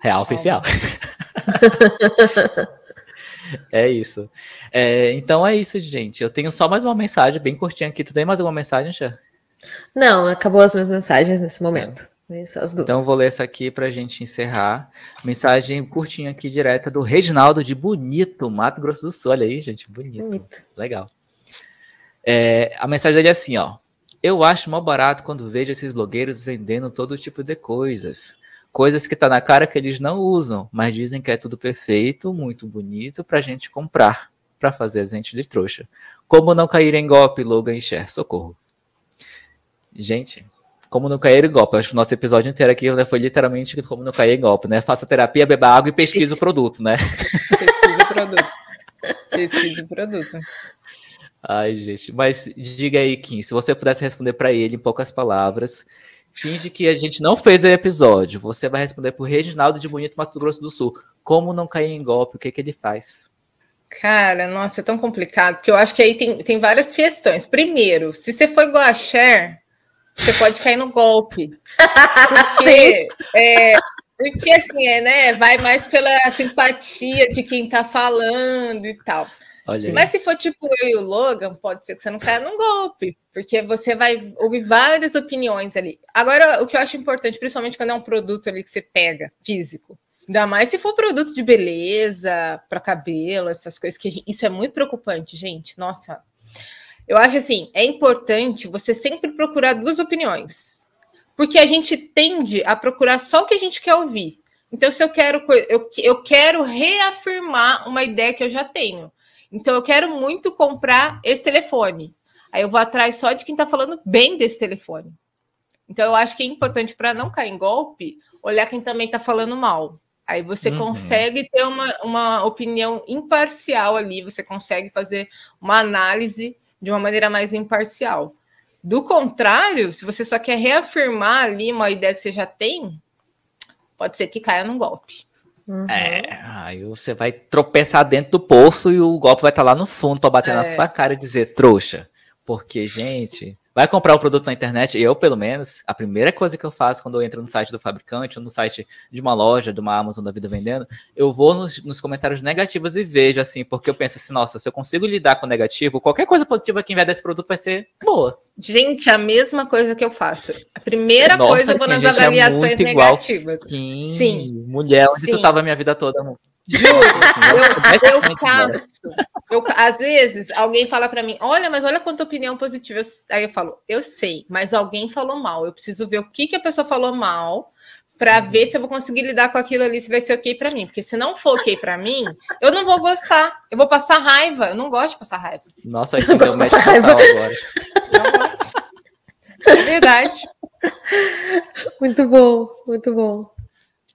Real Salva. oficial. É isso. É, então é isso, gente. Eu tenho só mais uma mensagem bem curtinha aqui. Tu tem mais alguma mensagem, Xê? Não, acabou as minhas mensagens nesse momento. É. Isso, as duas. Então vou ler essa aqui para a gente encerrar. Mensagem curtinha aqui, direta do Reginaldo de Bonito, Mato Grosso do Sul. Olha aí, gente, bonito. bonito. Legal. É, a mensagem dele é assim, ó. Eu acho mó barato quando vejo esses blogueiros vendendo todo tipo de coisas coisas que tá na cara que eles não usam, mas dizem que é tudo perfeito, muito bonito pra gente comprar, pra fazer a gente de trouxa. Como não cair em golpe, Logan e Cher, socorro. Gente, como não cair em golpe, acho que o nosso episódio inteiro aqui né, foi literalmente como não cair em golpe, né? Faça terapia, beba água e pesquise o produto, né? Pesquise o produto. Pesquise o produto. Ai, gente, mas diga aí, Kim, se você pudesse responder para ele em poucas palavras, Finge que a gente não fez o episódio. Você vai responder por Reginaldo de Bonito, Mato Grosso do Sul. Como não cair em golpe? O que, que ele faz? Cara, nossa, é tão complicado, porque eu acho que aí tem, tem várias questões. Primeiro, se você for igual a Cher, você pode cair no golpe. Porque, é, porque assim, é, né? Vai mais pela simpatia de quem tá falando e tal. Olha Mas se for tipo eu e o Logan, pode ser que você não caia num golpe, porque você vai ouvir várias opiniões ali. Agora, o que eu acho importante, principalmente quando é um produto ali que você pega, físico, ainda mais se for produto de beleza, para cabelo, essas coisas, que isso é muito preocupante, gente. Nossa, eu acho assim, é importante você sempre procurar duas opiniões, porque a gente tende a procurar só o que a gente quer ouvir. Então, se eu quero, eu, eu quero reafirmar uma ideia que eu já tenho. Então eu quero muito comprar esse telefone. Aí eu vou atrás só de quem está falando bem desse telefone. Então eu acho que é importante para não cair em golpe, olhar quem também está falando mal. Aí você uhum. consegue ter uma, uma opinião imparcial ali, você consegue fazer uma análise de uma maneira mais imparcial. Do contrário, se você só quer reafirmar ali uma ideia que você já tem, pode ser que caia num golpe. Uhum. É, aí você vai tropeçar dentro do poço e o golpe vai estar tá lá no fundo para bater é. na sua cara e dizer trouxa. Porque, gente, vai comprar o produto na internet, eu, pelo menos, a primeira coisa que eu faço quando eu entro no site do fabricante ou no site de uma loja, de uma Amazon da vida vendendo, eu vou nos, nos comentários negativos e vejo, assim, porque eu penso assim, nossa, se eu consigo lidar com negativo, qualquer coisa positiva que vier desse produto vai ser boa. Gente, a mesma coisa que eu faço. A primeira nossa, coisa eu vou nas avaliações é negativas. Sim, Sim. Mulher, onde Sim. tu tava a minha vida toda, amor? Juro, eu, eu faço. Eu, às vezes, alguém fala para mim: olha, mas olha quanta opinião positiva. Aí eu falo: eu sei, mas alguém falou mal. Eu preciso ver o que, que a pessoa falou mal para uhum. ver se eu vou conseguir lidar com aquilo ali, se vai ser ok para mim. Porque se não for ok para mim, eu não vou gostar. Eu vou passar raiva. Eu não gosto de passar raiva. Nossa, aqui deu match raiva agora. Não gosto. É verdade. Muito bom, muito bom.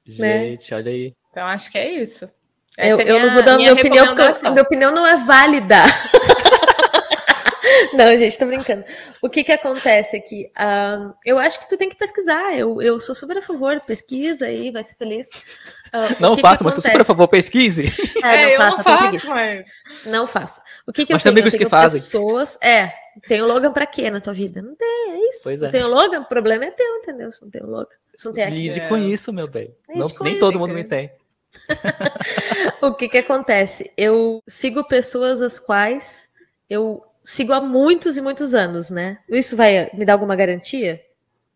Gente, né? olha aí. Então, acho que é isso. Eu, é eu minha, não vou dar minha, minha opinião, porque minha opinião não é válida. não, gente, tô brincando. O que que acontece aqui? Uh, eu acho que tu tem que pesquisar. Eu, eu sou super a favor, pesquisa aí, vai ser feliz. Uh, não faço, mas sou super a favor, pesquise. É, é não eu faço, não faço, mas... Não faço. O que que mas eu tenho? amigos eu que fazem. Pessoas, é, tem o Logan pra quê na tua vida? Não tem, é isso. Pois é. Não tem o Logan, o problema é teu, entendeu? Se não tem o Logan. Se não tem aqui. Lide com isso, meu bem. Não, nem isso, todo mundo me tem. o que que acontece? Eu sigo pessoas as quais eu sigo há muitos e muitos anos, né? Isso vai me dar alguma garantia?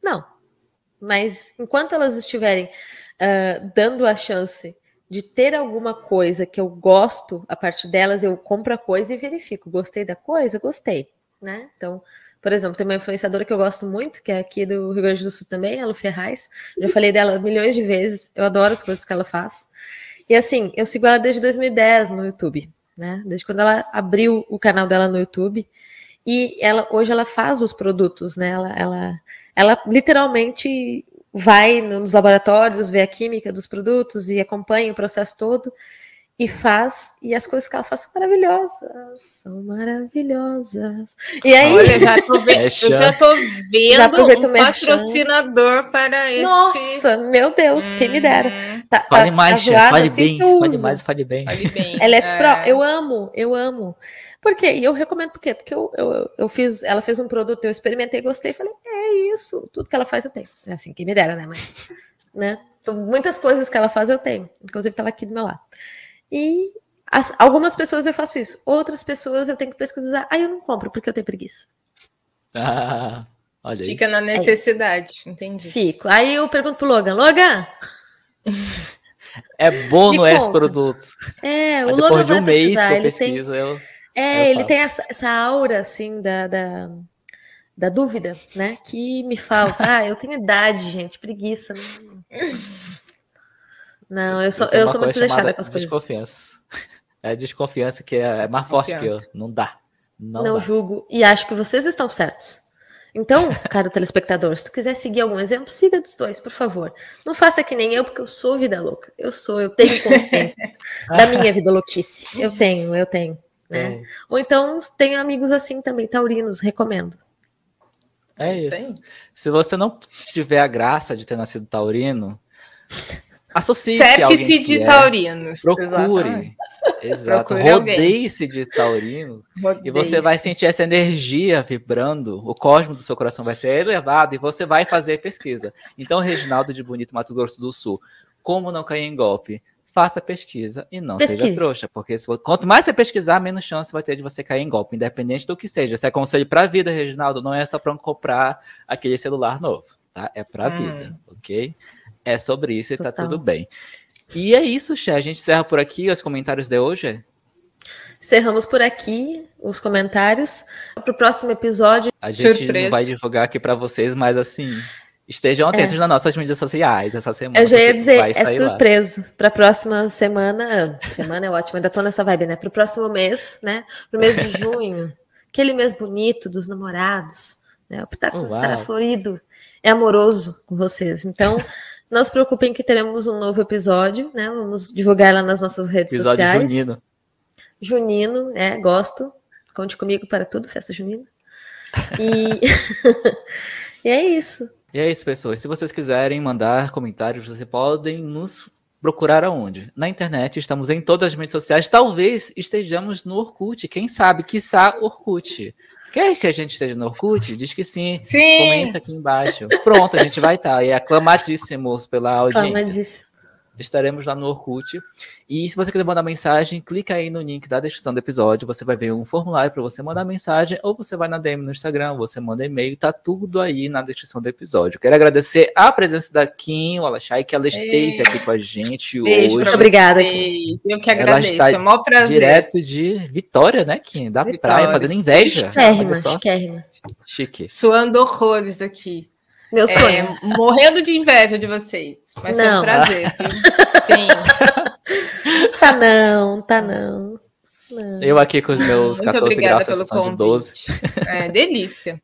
Não. Mas enquanto elas estiverem uh, dando a chance de ter alguma coisa que eu gosto a partir delas, eu compro a coisa e verifico. Gostei da coisa? Gostei, né? Então, por exemplo, tem uma influenciadora que eu gosto muito, que é aqui do Rio Grande do Sul também, a Lu Ferraz. Já falei dela milhões de vezes, eu adoro as coisas que ela faz. E assim, eu sigo ela desde 2010 no YouTube, né? Desde quando ela abriu o canal dela no YouTube. E ela hoje ela faz os produtos, né? Ela, ela, ela literalmente vai nos laboratórios, vê a química dos produtos e acompanha o processo todo e faz, e as coisas que ela faz são maravilhosas, são maravilhosas. E aí. Olha, já tô vendo, eu já tô vendo um patrocinador para este. Nossa, meu Deus, hum. quem me dera. Hum. Tá, fale tá, mais, tá fale assim bem, fale mais, fale bem. Fale bem. LF é. Pro, eu amo, eu amo. Por quê? E eu recomendo por quê? Porque eu, eu, eu fiz, ela fez um produto, eu experimentei, gostei, falei, é isso, tudo que ela faz eu tenho. É assim, quem me dera, né? Mas, né? Muitas coisas que ela faz eu tenho. Inclusive, estava aqui do meu lado. E as, algumas pessoas eu faço isso, outras pessoas eu tenho que pesquisar. Aí eu não compro porque eu tenho preguiça. Ah, olha aí. Fica na é necessidade, é entendi. Fico. Aí eu pergunto pro Logan, Logan. É bom no esse produto. É, o Logan de um mês que eu ele pesquiso, tem... eu, É, eu ele tem essa, essa, aura assim da, da, da, dúvida, né? Que me falta. Ah, eu tenho idade, gente, preguiça. Né? Não, eu sou, eu, eu sou muito desleixada com as coisas. Desconfiança. É desconfiança que é, é mais forte que eu. Não dá. Não, não dá. julgo. E acho que vocês estão certos. Então, caro telespectador, se tu quiser seguir algum exemplo, siga dos dois, por favor. Não faça que nem eu, porque eu sou vida louca. Eu sou, eu tenho consciência da minha vida louquice. Eu tenho, eu tenho. Né? Ou então tenho amigos assim também, taurinos, recomendo. É, isso. isso Se você não tiver a graça de ter nascido taurino, Associe Sepse de é. taurinos. Procure. Exato. Rodeie-se de taurino e você vai sentir essa energia vibrando, o cosmo do seu coração vai ser elevado e você vai fazer pesquisa. Então, Reginaldo de Bonito, Mato Grosso do Sul, como não cair em golpe? Faça pesquisa e não Pesquise. seja trouxa, porque quanto mais você pesquisar, menos chance vai ter de você cair em golpe, independente do que seja. Se é conselho para a vida, Reginaldo, não é só para comprar aquele celular novo, tá? É para a hum. vida, ok? É sobre isso e tá Total. tá tudo bem. E é isso, Xé. A gente encerra por aqui os comentários de hoje. Encerramos por aqui os comentários. Para o próximo episódio. A gente surpresa. não vai divulgar aqui para vocês, mas assim, estejam atentos é. nas nossas mídias sociais essa semana. Eu já ia dizer, é surpreso. Para a próxima semana. Semana é ótimo, ainda estou nessa vibe, né? Para o próximo mês, né? Para o mês de junho. aquele mês bonito dos namorados. Né? O Pitacos oh, estará florido. É amoroso com vocês. Então. Não se preocupem que teremos um novo episódio, né? Vamos divulgar lá nas nossas redes episódio sociais. Junino. Junino, é, gosto. Conte comigo para tudo, festa junina. E... e é isso. E é isso, pessoas. Se vocês quiserem mandar comentários, vocês podem nos procurar aonde? Na internet, estamos em todas as redes sociais. Talvez estejamos no Orkut. Quem sabe, quiçá Orkut. Quer que a gente esteja no Orkut? Diz que sim. sim. Comenta aqui embaixo. Pronto, a gente vai estar. Tá. E aclamadíssimos pela audiência. Aclamadíssimo. Estaremos lá no Orkut. E se você quiser mandar mensagem, clica aí no link da descrição do episódio. Você vai ver um formulário para você mandar mensagem. Ou você vai na DM no Instagram, você manda e-mail. Tá tudo aí na descrição do episódio. Quero agradecer a presença da Kim Alachai, que ela esteve aqui com a gente Beijo hoje. Obrigada, Kim. Eu que agradeço. é um maior prazer. Direto de Vitória, né, Kim? Da Vitória. praia, fazendo inveja. Chiquérrima, chiquérrima. Chique. Suando horrores aqui. Meu é, sonho. É, morrendo de inveja de vocês. Mas não. foi um prazer. Sim. tá não, tá não. não. Eu aqui com os meus Muito 14 graus, pelo convite. de 12. É, delícia.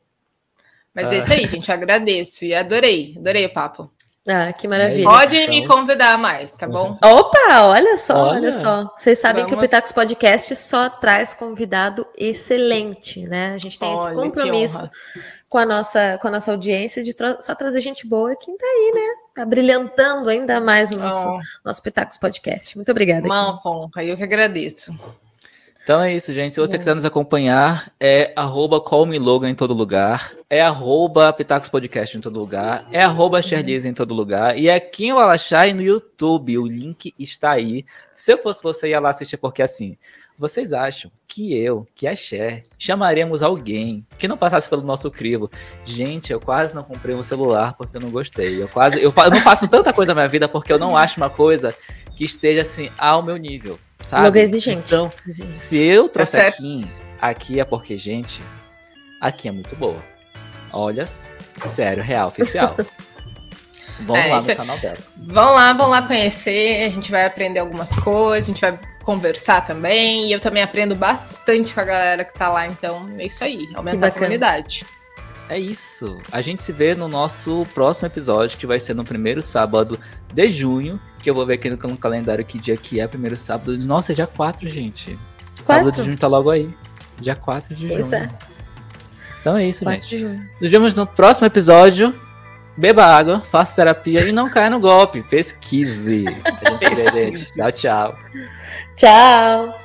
Mas ah. é isso aí, gente. Agradeço e adorei. Adorei o papo. Ah, que maravilha. Pode então... me convidar mais, tá bom? Opa, olha só, olha, olha só. Vocês sabem Vamos... que o Pitacos Podcast só traz convidado excelente, né? A gente tem olha, esse compromisso com a nossa, com a nossa audiência de tra só trazer gente boa quem tá aí, né? Tá brilhantando ainda mais o nosso, oh. nosso Pitacos Podcast. Muito obrigada. Uma honra, eu que agradeço. Então é isso, gente. Se você quiser nos acompanhar, é arroba Logan em todo lugar, é arroba Pitacos Podcast em todo lugar, é arroba em todo lugar, e é Kim Walachai no YouTube. O link está aí. Se eu fosse você, ia lá assistir, porque assim, vocês acham que eu, que a Cher, chamaríamos alguém que não passasse pelo nosso crivo? Gente, eu quase não comprei um celular porque eu não gostei. Eu quase. Eu, eu não faço tanta coisa na minha vida porque eu não acho uma coisa que esteja assim ao meu nível. Sabe? Logo exigente. Então, exigente. se eu trouxer aqui, aqui é porque, gente, aqui é muito boa. Olha, sério, real, oficial. Vão é, lá no canal dela. Vão lá, vão lá conhecer. A gente vai aprender algumas coisas, a gente vai conversar também. E eu também aprendo bastante com a galera que tá lá. Então, é isso aí. Aumentar a comunidade. É isso. A gente se vê no nosso próximo episódio, que vai ser no primeiro sábado de junho. Que eu vou ver aqui no, calendário que dia que é, primeiro sábado. Nossa, é dia 4, gente. Quatro? Sábado de junho tá logo aí. Dia 4 de junho. É. Então é isso, 4 gente. De junho. Nos vemos no próximo episódio. Beba água, faça terapia e não caia no golpe. Pesquise. A gente. Vê, gente. Tchau, tchau. Tchau.